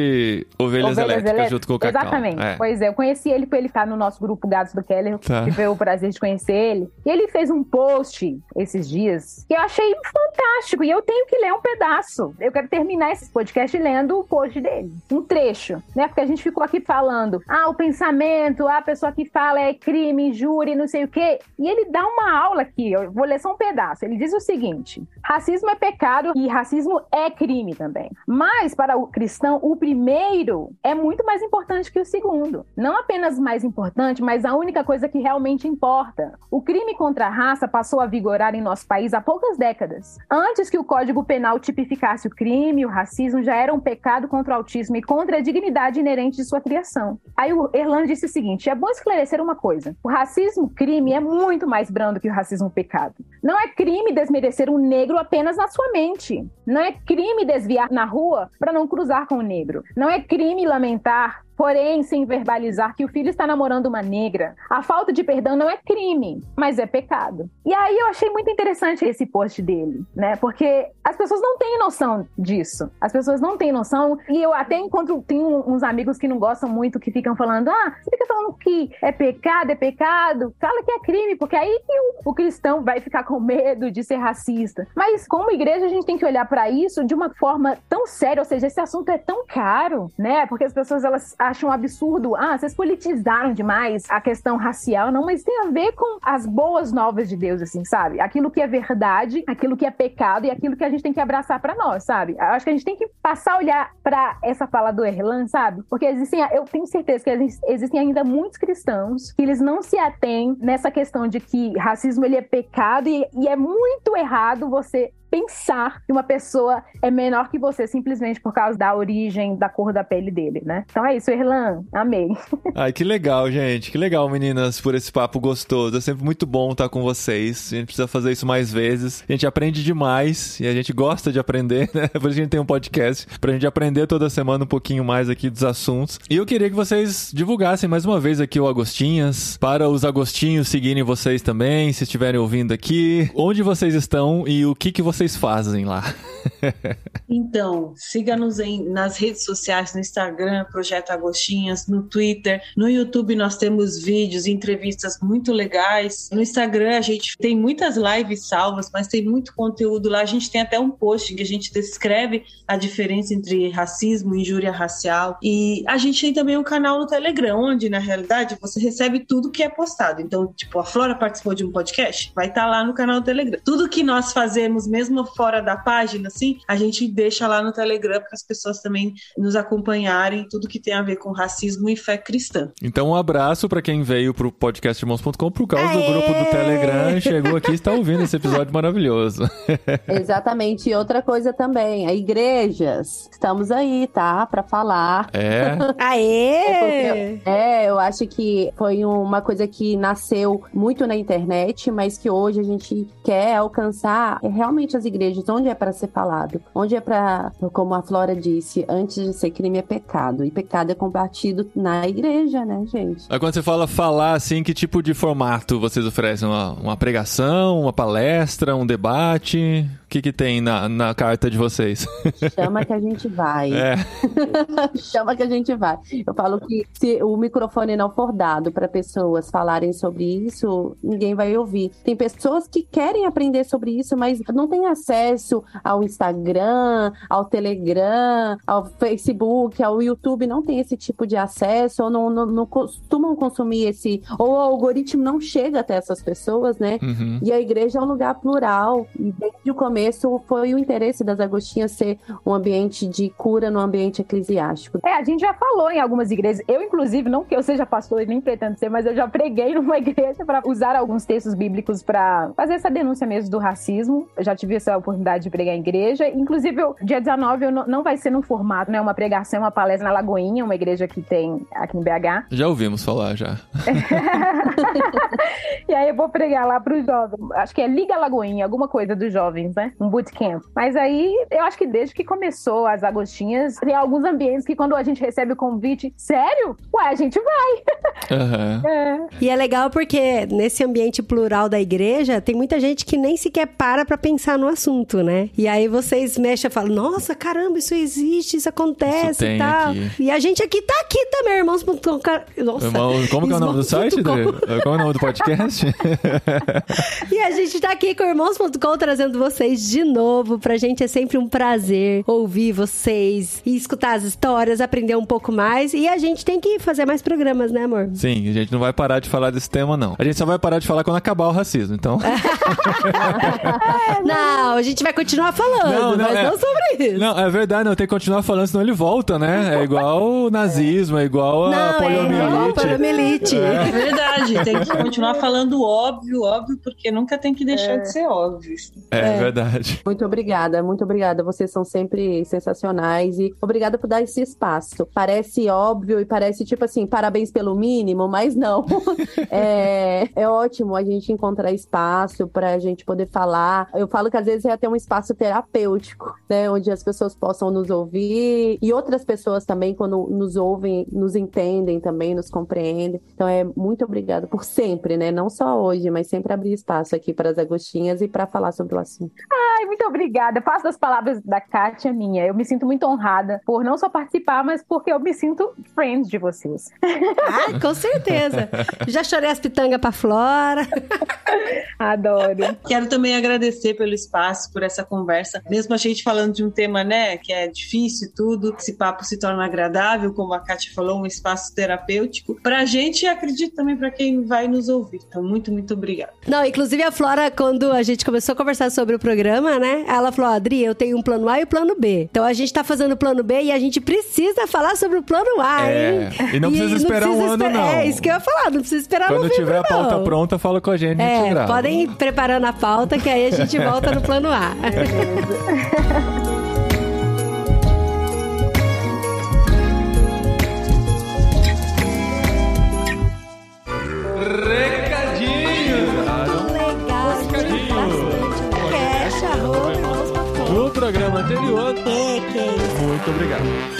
Ovelhas, Ovelhas Elétricas, Elétricas, junto com o Cacau. Exatamente. É. Pois é, eu conheci ele porque ele tá no nosso grupo Gatos do Keller. Tá. Tive o prazer de conhecer ele. E ele fez um post esses dias que eu achei fantástico. E eu tenho que ler um pedaço. Eu quero terminar esse podcast lendo o post dele. Um trecho, né? Porque a gente ficou aqui falando, ah, o pensamento, a pessoa que fala é crime, júri, não sei o quê. E ele dá uma aula aqui, eu vou ler só um pedaço. Ele diz o seguinte: racismo é pecado e racismo é crime também. Mas para o cristão, o primeiro é muito mais importante que o segundo. Não apenas mais importante, mas a única coisa que realmente importa. O crime contra a raça passou a vigorar em nosso país há poucas décadas. Antes que o Código Penal tipificasse o crime, o racismo já era um pecado contra o autismo e contra a dignidade inerente de sua criação. Aí o Erlan disse o seguinte: é bom esclarecer uma coisa. O racismo crime é muito mais brando que o racismo pecado. Não é crime desmerecer um negro apenas na sua mente. Não é crime desviar na rua para não cruzar com o negro. Não é crime lamentar porém sem verbalizar que o filho está namorando uma negra. A falta de perdão não é crime, mas é pecado. E aí eu achei muito interessante esse post dele, né? Porque as pessoas não têm noção disso. As pessoas não têm noção. E eu até encontro, tenho uns amigos que não gostam muito, que ficam falando: ah, você fica falando que é pecado, é pecado. Fala que é crime, porque aí que o, o cristão vai ficar com medo de ser racista. Mas como igreja, a gente tem que olhar para isso de uma forma tão séria, ou seja, esse assunto é tão caro, né? Porque as pessoas elas acham um absurdo. Ah, vocês politizaram demais a questão racial. Não, mas tem a ver com as boas novas de Deus, assim, sabe? Aquilo que é verdade, aquilo que é pecado e aquilo que a gente tem que abraçar para nós, sabe? Eu acho que a gente tem que passar a olhar para essa fala do Erlan, sabe? Porque existem, eu tenho certeza que existem ainda muitos cristãos que eles não se atêm nessa questão de que racismo ele é pecado e, e é muito errado você pensar que uma pessoa é menor que você simplesmente por causa da origem, da cor da pele dele, né? Então é isso, Erlan. Amei. Ai, que legal, gente. Que legal, meninas, por esse papo gostoso. É sempre muito bom estar com vocês. A gente precisa fazer isso mais vezes. A gente aprende demais e a gente gosta de aprender, né? Por isso a gente tem um podcast pra gente aprender toda semana um pouquinho mais aqui dos assuntos. E eu queria que vocês divulgassem mais uma vez aqui o Agostinhas, para os Agostinhos seguirem vocês também, se estiverem ouvindo aqui, onde vocês estão e o que que vocês vocês fazem lá? então, siga-nos nas redes sociais, no Instagram, Projeto Agostinhas, no Twitter, no YouTube nós temos vídeos, entrevistas muito legais. No Instagram a gente tem muitas lives salvas, mas tem muito conteúdo lá. A gente tem até um post que a gente descreve a diferença entre racismo e injúria racial. E a gente tem também um canal no Telegram, onde na realidade você recebe tudo que é postado. Então, tipo, a Flora participou de um podcast, vai estar tá lá no canal do Telegram. Tudo que nós fazemos, mesmo mesmo fora da página, assim, a gente deixa lá no Telegram para as pessoas também nos acompanharem tudo que tem a ver com racismo e fé cristã. Então, um abraço para quem veio pro podcastirmãos.com por causa Aê! do grupo do Telegram, chegou aqui e está ouvindo esse episódio maravilhoso. Exatamente. E outra coisa também, a igrejas, estamos aí, tá? Para falar. É. Aê! É, porque, é, eu acho que foi uma coisa que nasceu muito na internet, mas que hoje a gente quer alcançar realmente as igrejas, onde é para ser falado, onde é para, como a Flora disse, antes de ser crime é pecado, e pecado é combatido na igreja, né, gente? Aí quando você fala falar, assim, que tipo de formato vocês oferecem? Uma, uma pregação, uma palestra, um debate? O que, que tem na, na carta de vocês? Chama que a gente vai. É. Chama que a gente vai. Eu falo que se o microfone não for dado para pessoas falarem sobre isso, ninguém vai ouvir. Tem pessoas que querem aprender sobre isso, mas não tem acesso ao Instagram, ao Telegram, ao Facebook, ao YouTube, não tem esse tipo de acesso, ou não, não, não costumam consumir esse, ou o algoritmo não chega até essas pessoas, né? Uhum. E a igreja é um lugar plural, e desde o começo foi o interesse das Agostinhas ser um ambiente de cura no ambiente eclesiástico. É, a gente já falou em algumas igrejas, eu inclusive, não que eu seja pastor e nem pretendo ser, mas eu já preguei numa igreja para usar alguns textos bíblicos para fazer essa denúncia mesmo do racismo. Eu já tive essa oportunidade de pregar em igreja. Inclusive, eu, dia 19 eu não, não vai ser no formato, né? Uma pregação, uma palestra na Lagoinha, uma igreja que tem aqui em BH. Já ouvimos falar, já. e aí eu vou pregar lá para os jovens. Acho que é Liga Lagoinha, alguma coisa dos jovens, né? Um bootcamp. Mas aí, eu acho que desde que começou as Agostinhas, tem alguns ambientes que quando a gente recebe o convite, sério? Ué, a gente vai. Uhum. É. E é legal porque nesse ambiente plural da igreja, tem muita gente que nem sequer para pra pensar no assunto, né? E aí vocês mexem e falam, nossa, caramba, isso existe, isso acontece isso e tal. Aqui. E a gente aqui tá aqui também, irmãos.com. Nossa. Irmão, como que é o nome do site? Como é o nome do podcast? e a gente tá aqui com irmãos.com trazendo vocês de novo. Pra gente é sempre um prazer ouvir vocês e escutar as histórias, aprender um pouco mais. E a gente tem que fazer mais programas, né, amor? Sim, a gente não vai parar de falar desse tema, não. A gente só vai parar de falar quando acabar o racismo, então. não, a gente vai continuar falando, não, não, mas é... não sobre isso. Não, é verdade, não, tem que continuar falando, senão ele volta, né? É igual o nazismo, é igual a não, poliomielite. É igual a poliomielite. É. é verdade, tem que continuar falando óbvio, óbvio, porque nunca tem que deixar é. de ser óbvio. É, é, verdade. Muito obrigada, muito obrigada. Vocês são sempre sensacionais e obrigada por dar esse espaço. Parece óbvio e parece tipo assim, parabéns pelo mínimo, mas não. é, é ótimo a gente encontrar espaço para a gente poder falar. Eu falo que às vezes é até um espaço terapêutico, né? Onde as pessoas possam nos ouvir e outras pessoas também, quando nos ouvem, nos entendem também, nos compreendem. Então é muito obrigada por sempre, né? Não só hoje, mas sempre abrir espaço aqui para as Agostinhas e para falar sobre o assunto. Ai, muito obrigada. Faço das palavras da Kátia minha. Eu me sinto muito honrada por não só participar, mas porque eu me sinto friend de vocês. Ah, com certeza. Já chorei as pitangas pra Flora. Adoro. Quero também agradecer pelo espaço, por essa conversa. Mesmo a gente falando de um tema, né, que é difícil e tudo, esse papo se torna agradável, como a Kátia falou, um espaço terapêutico. Pra gente e acredito também para quem vai nos ouvir. Então, muito, muito obrigada. Não, inclusive a Flora, quando a gente começou a conversar sobre o programa, né, ela falou: Adri, eu tenho um plano A e o um plano B. Então a gente tá fazendo o plano B e a gente precisa falar sobre o plano A, é, hein? E não precisa e esperar não precisa um ano, não. É isso que eu ia falar, não precisa esperar Quando tiver a pauta não. pronta, fala com a gente. É, a gente podem ir preparando a pauta que aí a gente volta no plano A. Recadinhos! Programa anterior. É, que é isso. Muito obrigado.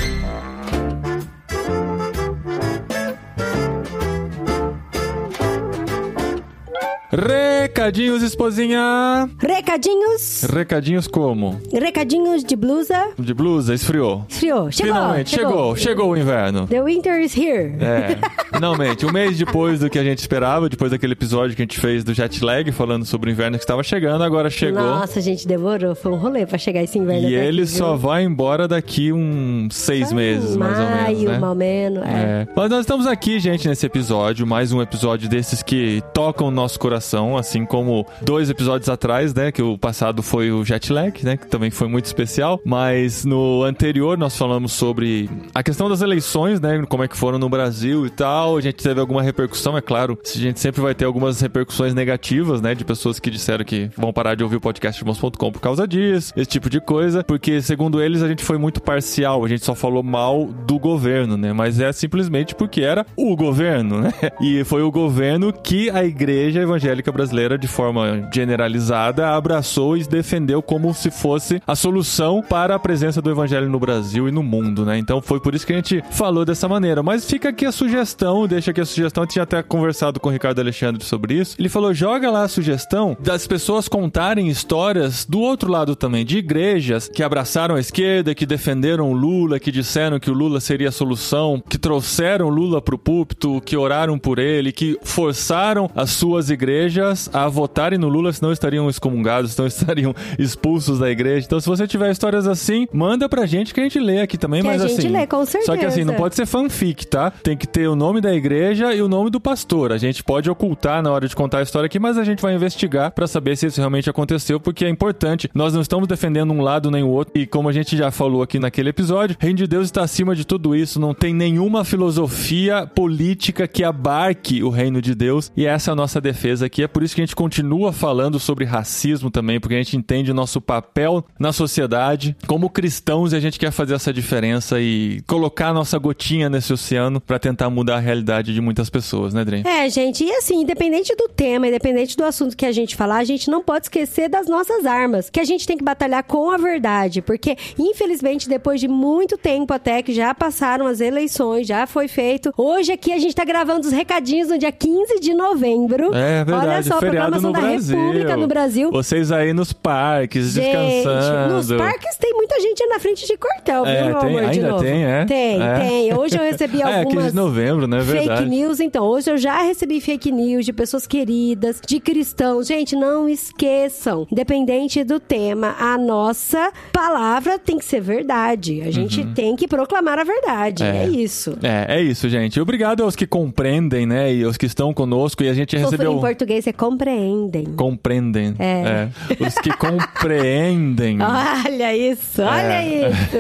Recadinhos, esposinha! Recadinhos! Recadinhos como? Recadinhos de blusa. De blusa, esfriou. Esfriou, chegou! Finalmente, chegou, chegou, chegou o inverno. The winter is here. É, finalmente. Um mês depois do que a gente esperava, depois daquele episódio que a gente fez do jet lag, falando sobre o inverno que estava chegando, agora chegou. Nossa, gente, demorou. Foi um rolê pra chegar esse inverno. E ele aqui, só vai embora daqui uns seis meses, mais ou menos. Maio, né? ou menos. É. é. Mas nós estamos aqui, gente, nesse episódio, mais um episódio desses que tocam o nosso coração assim como dois episódios atrás, né, que o passado foi o jet lag, né, que também foi muito especial, mas no anterior nós falamos sobre a questão das eleições, né, como é que foram no Brasil e tal, a gente teve alguma repercussão, é claro, a gente sempre vai ter algumas repercussões negativas, né, de pessoas que disseram que vão parar de ouvir o podcast irmãos.com por causa disso, esse tipo de coisa, porque segundo eles a gente foi muito parcial, a gente só falou mal do governo, né, mas é simplesmente porque era o governo, né, e foi o governo que a igreja evangélica evangélica brasileira, de forma generalizada, abraçou e defendeu como se fosse a solução para a presença do evangelho no Brasil e no mundo, né? Então foi por isso que a gente falou dessa maneira. Mas fica aqui a sugestão, deixa aqui a sugestão. Eu tinha até conversado com o Ricardo Alexandre sobre isso. Ele falou: joga lá a sugestão das pessoas contarem histórias do outro lado também, de igrejas que abraçaram a esquerda, que defenderam o Lula, que disseram que o Lula seria a solução, que trouxeram Lula para o púlpito, que oraram por ele, que forçaram as suas igrejas igrejas a votarem no Lula, senão estariam excomungados, senão estariam expulsos da igreja. Então, se você tiver histórias assim, manda pra gente que a gente lê aqui também, que mas a gente assim. lê, com certeza. Só que assim, não pode ser fanfic, tá? Tem que ter o nome da igreja e o nome do pastor. A gente pode ocultar na hora de contar a história aqui, mas a gente vai investigar para saber se isso realmente aconteceu, porque é importante. Nós não estamos defendendo um lado nem o outro. E como a gente já falou aqui naquele episódio, o reino de Deus está acima de tudo isso. Não tem nenhuma filosofia política que abarque o reino de Deus. E essa é a nossa defesa aqui. É por isso que a gente continua falando sobre racismo também, porque a gente entende o nosso papel na sociedade como cristãos e a gente quer fazer essa diferença e colocar a nossa gotinha nesse oceano para tentar mudar a realidade de muitas pessoas, né, Dren? É, gente, e assim, independente do tema, independente do assunto que a gente falar, a gente não pode esquecer das nossas armas, que a gente tem que batalhar com a verdade, porque infelizmente depois de muito tempo até que já passaram as eleições, já foi feito. Hoje aqui a gente tá gravando os recadinhos no dia 15 de novembro. É verdade, Olha só, a feriado no da Brasil. República no Brasil. Vocês aí nos parques, Gente, descansando. nos parques tem muita gente na frente de quartel, É, viu, meu tem- amor, de ainda novo. tem, é? Tem, É. tem. Hoje eu recebi é 15 algumas de novembro, né? fake Verdade. news, então. Hoje eu já recebi fake news de pessoas queridas, de cristãos. Gente, não esqueçam, independente do tema, a nossa palavra tem que ser verdade. A gente tem que proclamar a verdade. Uhum. É. É, isso. É, é isso, gente. Obrigado aos que compreendem, né? E aos que estão conosco. E a gente recebeu. em português, você compreendem. Compreendem. É. É. Os que compreendem. Olha isso, olha isso.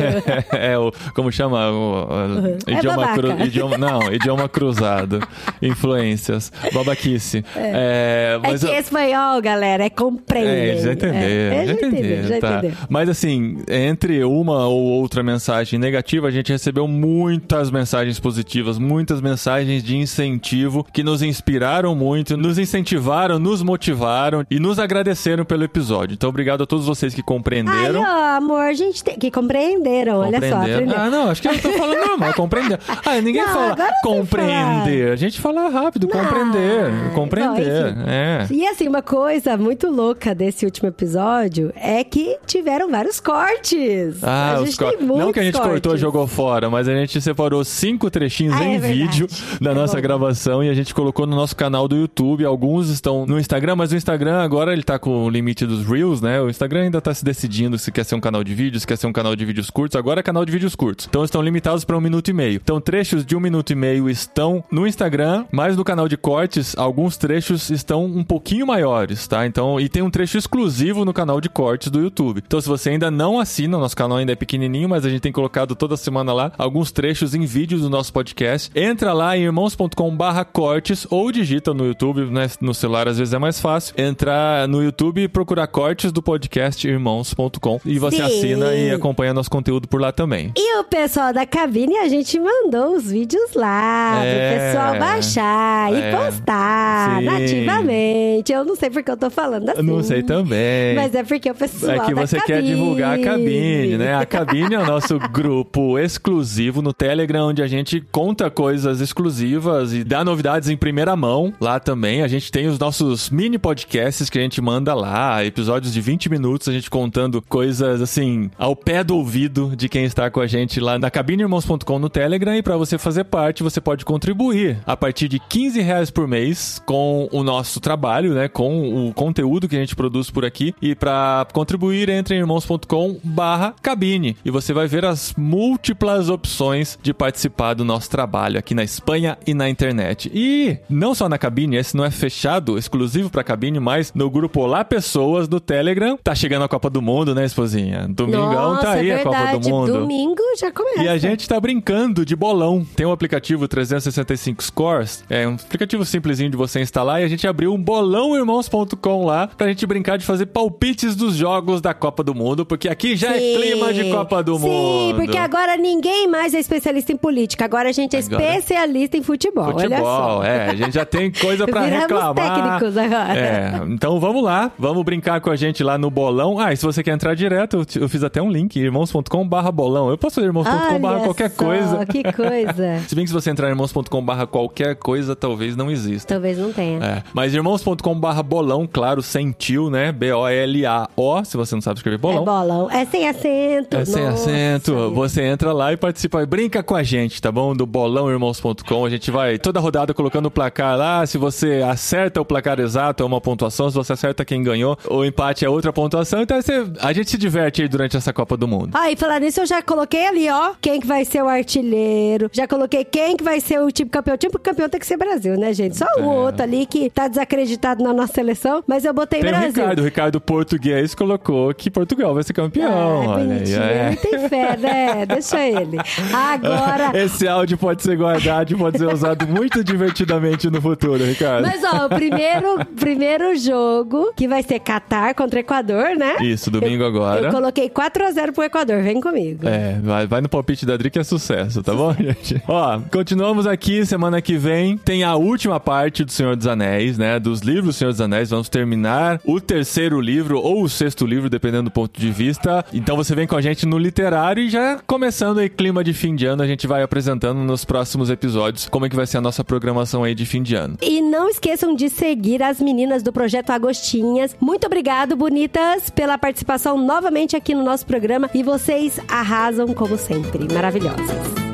é o. Como chama? O, o- É idioma, babaca. idioma Não, idioma cruzado. Influências. Babaquice. É, É mas que eu- espanhol, galera, é compreendem. É, já entenderam, É, já entenderam, já tá. entenderam. Mas assim, entre uma ou outra mensagem negativa, a gente recebeu muitas mensagens positivas, muitas mensagens de incentivo que nos inspiraram muito, nos incentivaram, nos motivaram e nos agradeceram pelo episódio. Então, obrigado a todos vocês que Ai, compreenderam. ó, amor, a gente tem que compreenderam, olha só, Compreenderam. aprendeu. Ah, não, acho que eu tô falando normal, compreender. Ah, ninguém Não, fala compreender. A gente fala rápido, Não, compreender. Compreender. é. E assim, uma coisa muito louca desse último episódio é que tiveram vários cortes. Ah, a os gente cor- tem muitos Não que a gente cortou e cortes. jogou fora, mas a gente separou cinco trechinhos Ah, em é vídeo da É nossa bom. gravação e a gente colocou no nosso canal do YouTube. Alguns estão no Instagram, mas o Instagram agora ele tá com o limite dos Reels, né? O Instagram ainda tá se decidindo se quer ser um canal de vídeos, se quer ser um canal de vídeos curtos. Agora é canal de vídeos curtos. Então estão limitados para um minuto e meio. Então trechos de um minuto e meio estão no Instagram, mas no canal de cortes, alguns trechos estão um pouquinho maiores, tá? Então, e tem um trecho exclusivo no canal de cortes do YouTube. Então, se você ainda não assina, nosso canal ainda é pequenininho, mas a gente tem colocado toda semana lá alguns trechos em vídeos do nosso podcast. Entra lá em irmãos.com/cortes ou digita no YouTube, né? No celular às vezes é mais fácil. Entrar no YouTube e procurar cortes do podcast irmãos.com e você Sim. assina e acompanha nosso conteúdo por lá também. E o pessoal da cabine, a gente mandou os vídeos lá É. pro pessoal baixar e É. postar Sim. nativamente. Eu não sei porque eu tô falando assim. Não sei também. Mas é porque o pessoal É que você quer cabine. divulgar a cabine, né? A cabine é o nosso grupo exclusivo no Telegram, onde a gente conta coisas exclusivas e dá novidades em primeira mão lá também. A gente tem os nossos mini podcasts que a gente manda lá, episódios de 20 minutos, a gente contando coisas assim, ao pé do ouvido de quem está com a gente lá na cabineirmãos.com no Telegram. E para você fazer parte, você pode contribuir a partir de 15 reais por mês com o nosso trabalho, né? Com o conteúdo que a gente produz por aqui. E para contribuir, entre em irmãos.com barra cabine. E você vai ver as múltiplas opções de participar do nosso trabalho aqui na Espanha e na internet. E não só na cabine, esse não é fechado, exclusivo pra cabine, mas no grupo Olá Pessoas do Telegram. Tá chegando a Copa do Mundo, né, esposinha? Domingão Nossa, tá aí é a Copa do. Mundo. Domingo já começa. E a gente tá brincando de bolão. Tem um aplicativo 365 Scores, é um aplicativo simplesinho de você instalar e a gente abriu um bolãoirmãos.com lá pra gente brincar de fazer palpites dos jogos da Copa do Mundo, porque aqui já é Sim. clima de Copa do Sim, Mundo. porque agora ninguém mais é especialista em política. Agora a gente é Agora- especialista em futebol. Olha Futebol, só. é, a gente já tem coisa pra reclamar. Técnicos agora. É, então vamos lá, vamos brincar com a gente lá no bolão. Ah, e se você quer entrar direto, eu te- eu fiz até um link, irmãos.com barra bolão. Eu posso fazer irmãos.com barra qualquer só, coisa. Que coisa. Se bem que se você entrar em irmãos.com barra qualquer coisa, talvez não exista. Talvez não tenha. É, mas irmãos.com barra bolão, claro, sem tio, né? B-O-L-A-O, se você não sabe escrever É bolão. bolão. É sem acento. É sem Nossa, acento. Você entra lá e participa. Brinca com a gente, tá bom? Do bolãoirmãos.com. A gente vai toda rodada colocando o placar lá. Se você acerta acerta o placar exato é uma pontuação, se você acerta quem ganhou, o empate é outra pontuação. Então você, a gente se diverte aí durante essa Copa do Mundo. Ah, e falar nisso, eu já coloquei ali, ó, quem que vai ser o artilheiro. Já coloquei quem que vai ser o time campeão. O time campeão tem que ser Brasil, né, gente? Só o é. outro ali que tá desacreditado na nossa seleção, mas eu botei tem Brasil. O Ricardo, o Ricardo Português colocou que Portugal vai ser campeão. Ah, aí, é. Ele tem fé, né? Deixa ele. Agora. Esse áudio pode ser guardado e pode ser usado muito divertidamente no futuro, Ricardo. Mas, ó, o primeiro, primeiro jogo, que vai ser Catar contra Equador, né? Isso, domingo eu, agora. Eu coloquei 4x0 pro Equador, vem comigo. É, vai, vai no palpite da Dri que é sucesso, tá bom, gente? Ó, continuamos aqui, semana que vem tem a última parte do Senhor dos Anéis, né? Dos livros do Senhor dos Anéis. Vamos terminar o terceiro livro ou o sexto livro, dependendo do ponto de vista. Então você vem com a gente no literário e já começando aí clima de fim de ano, a gente vai apresentando nos próximos episódios como é que vai ser a nossa programação aí de fim de ano. E não esqueçam de seguir as meninas do Projeto Agostinhas. Muito obrigado, bonitas, pela participação novamente aqui no nosso programa e vocês arrasam como sempre. Maravilhosas.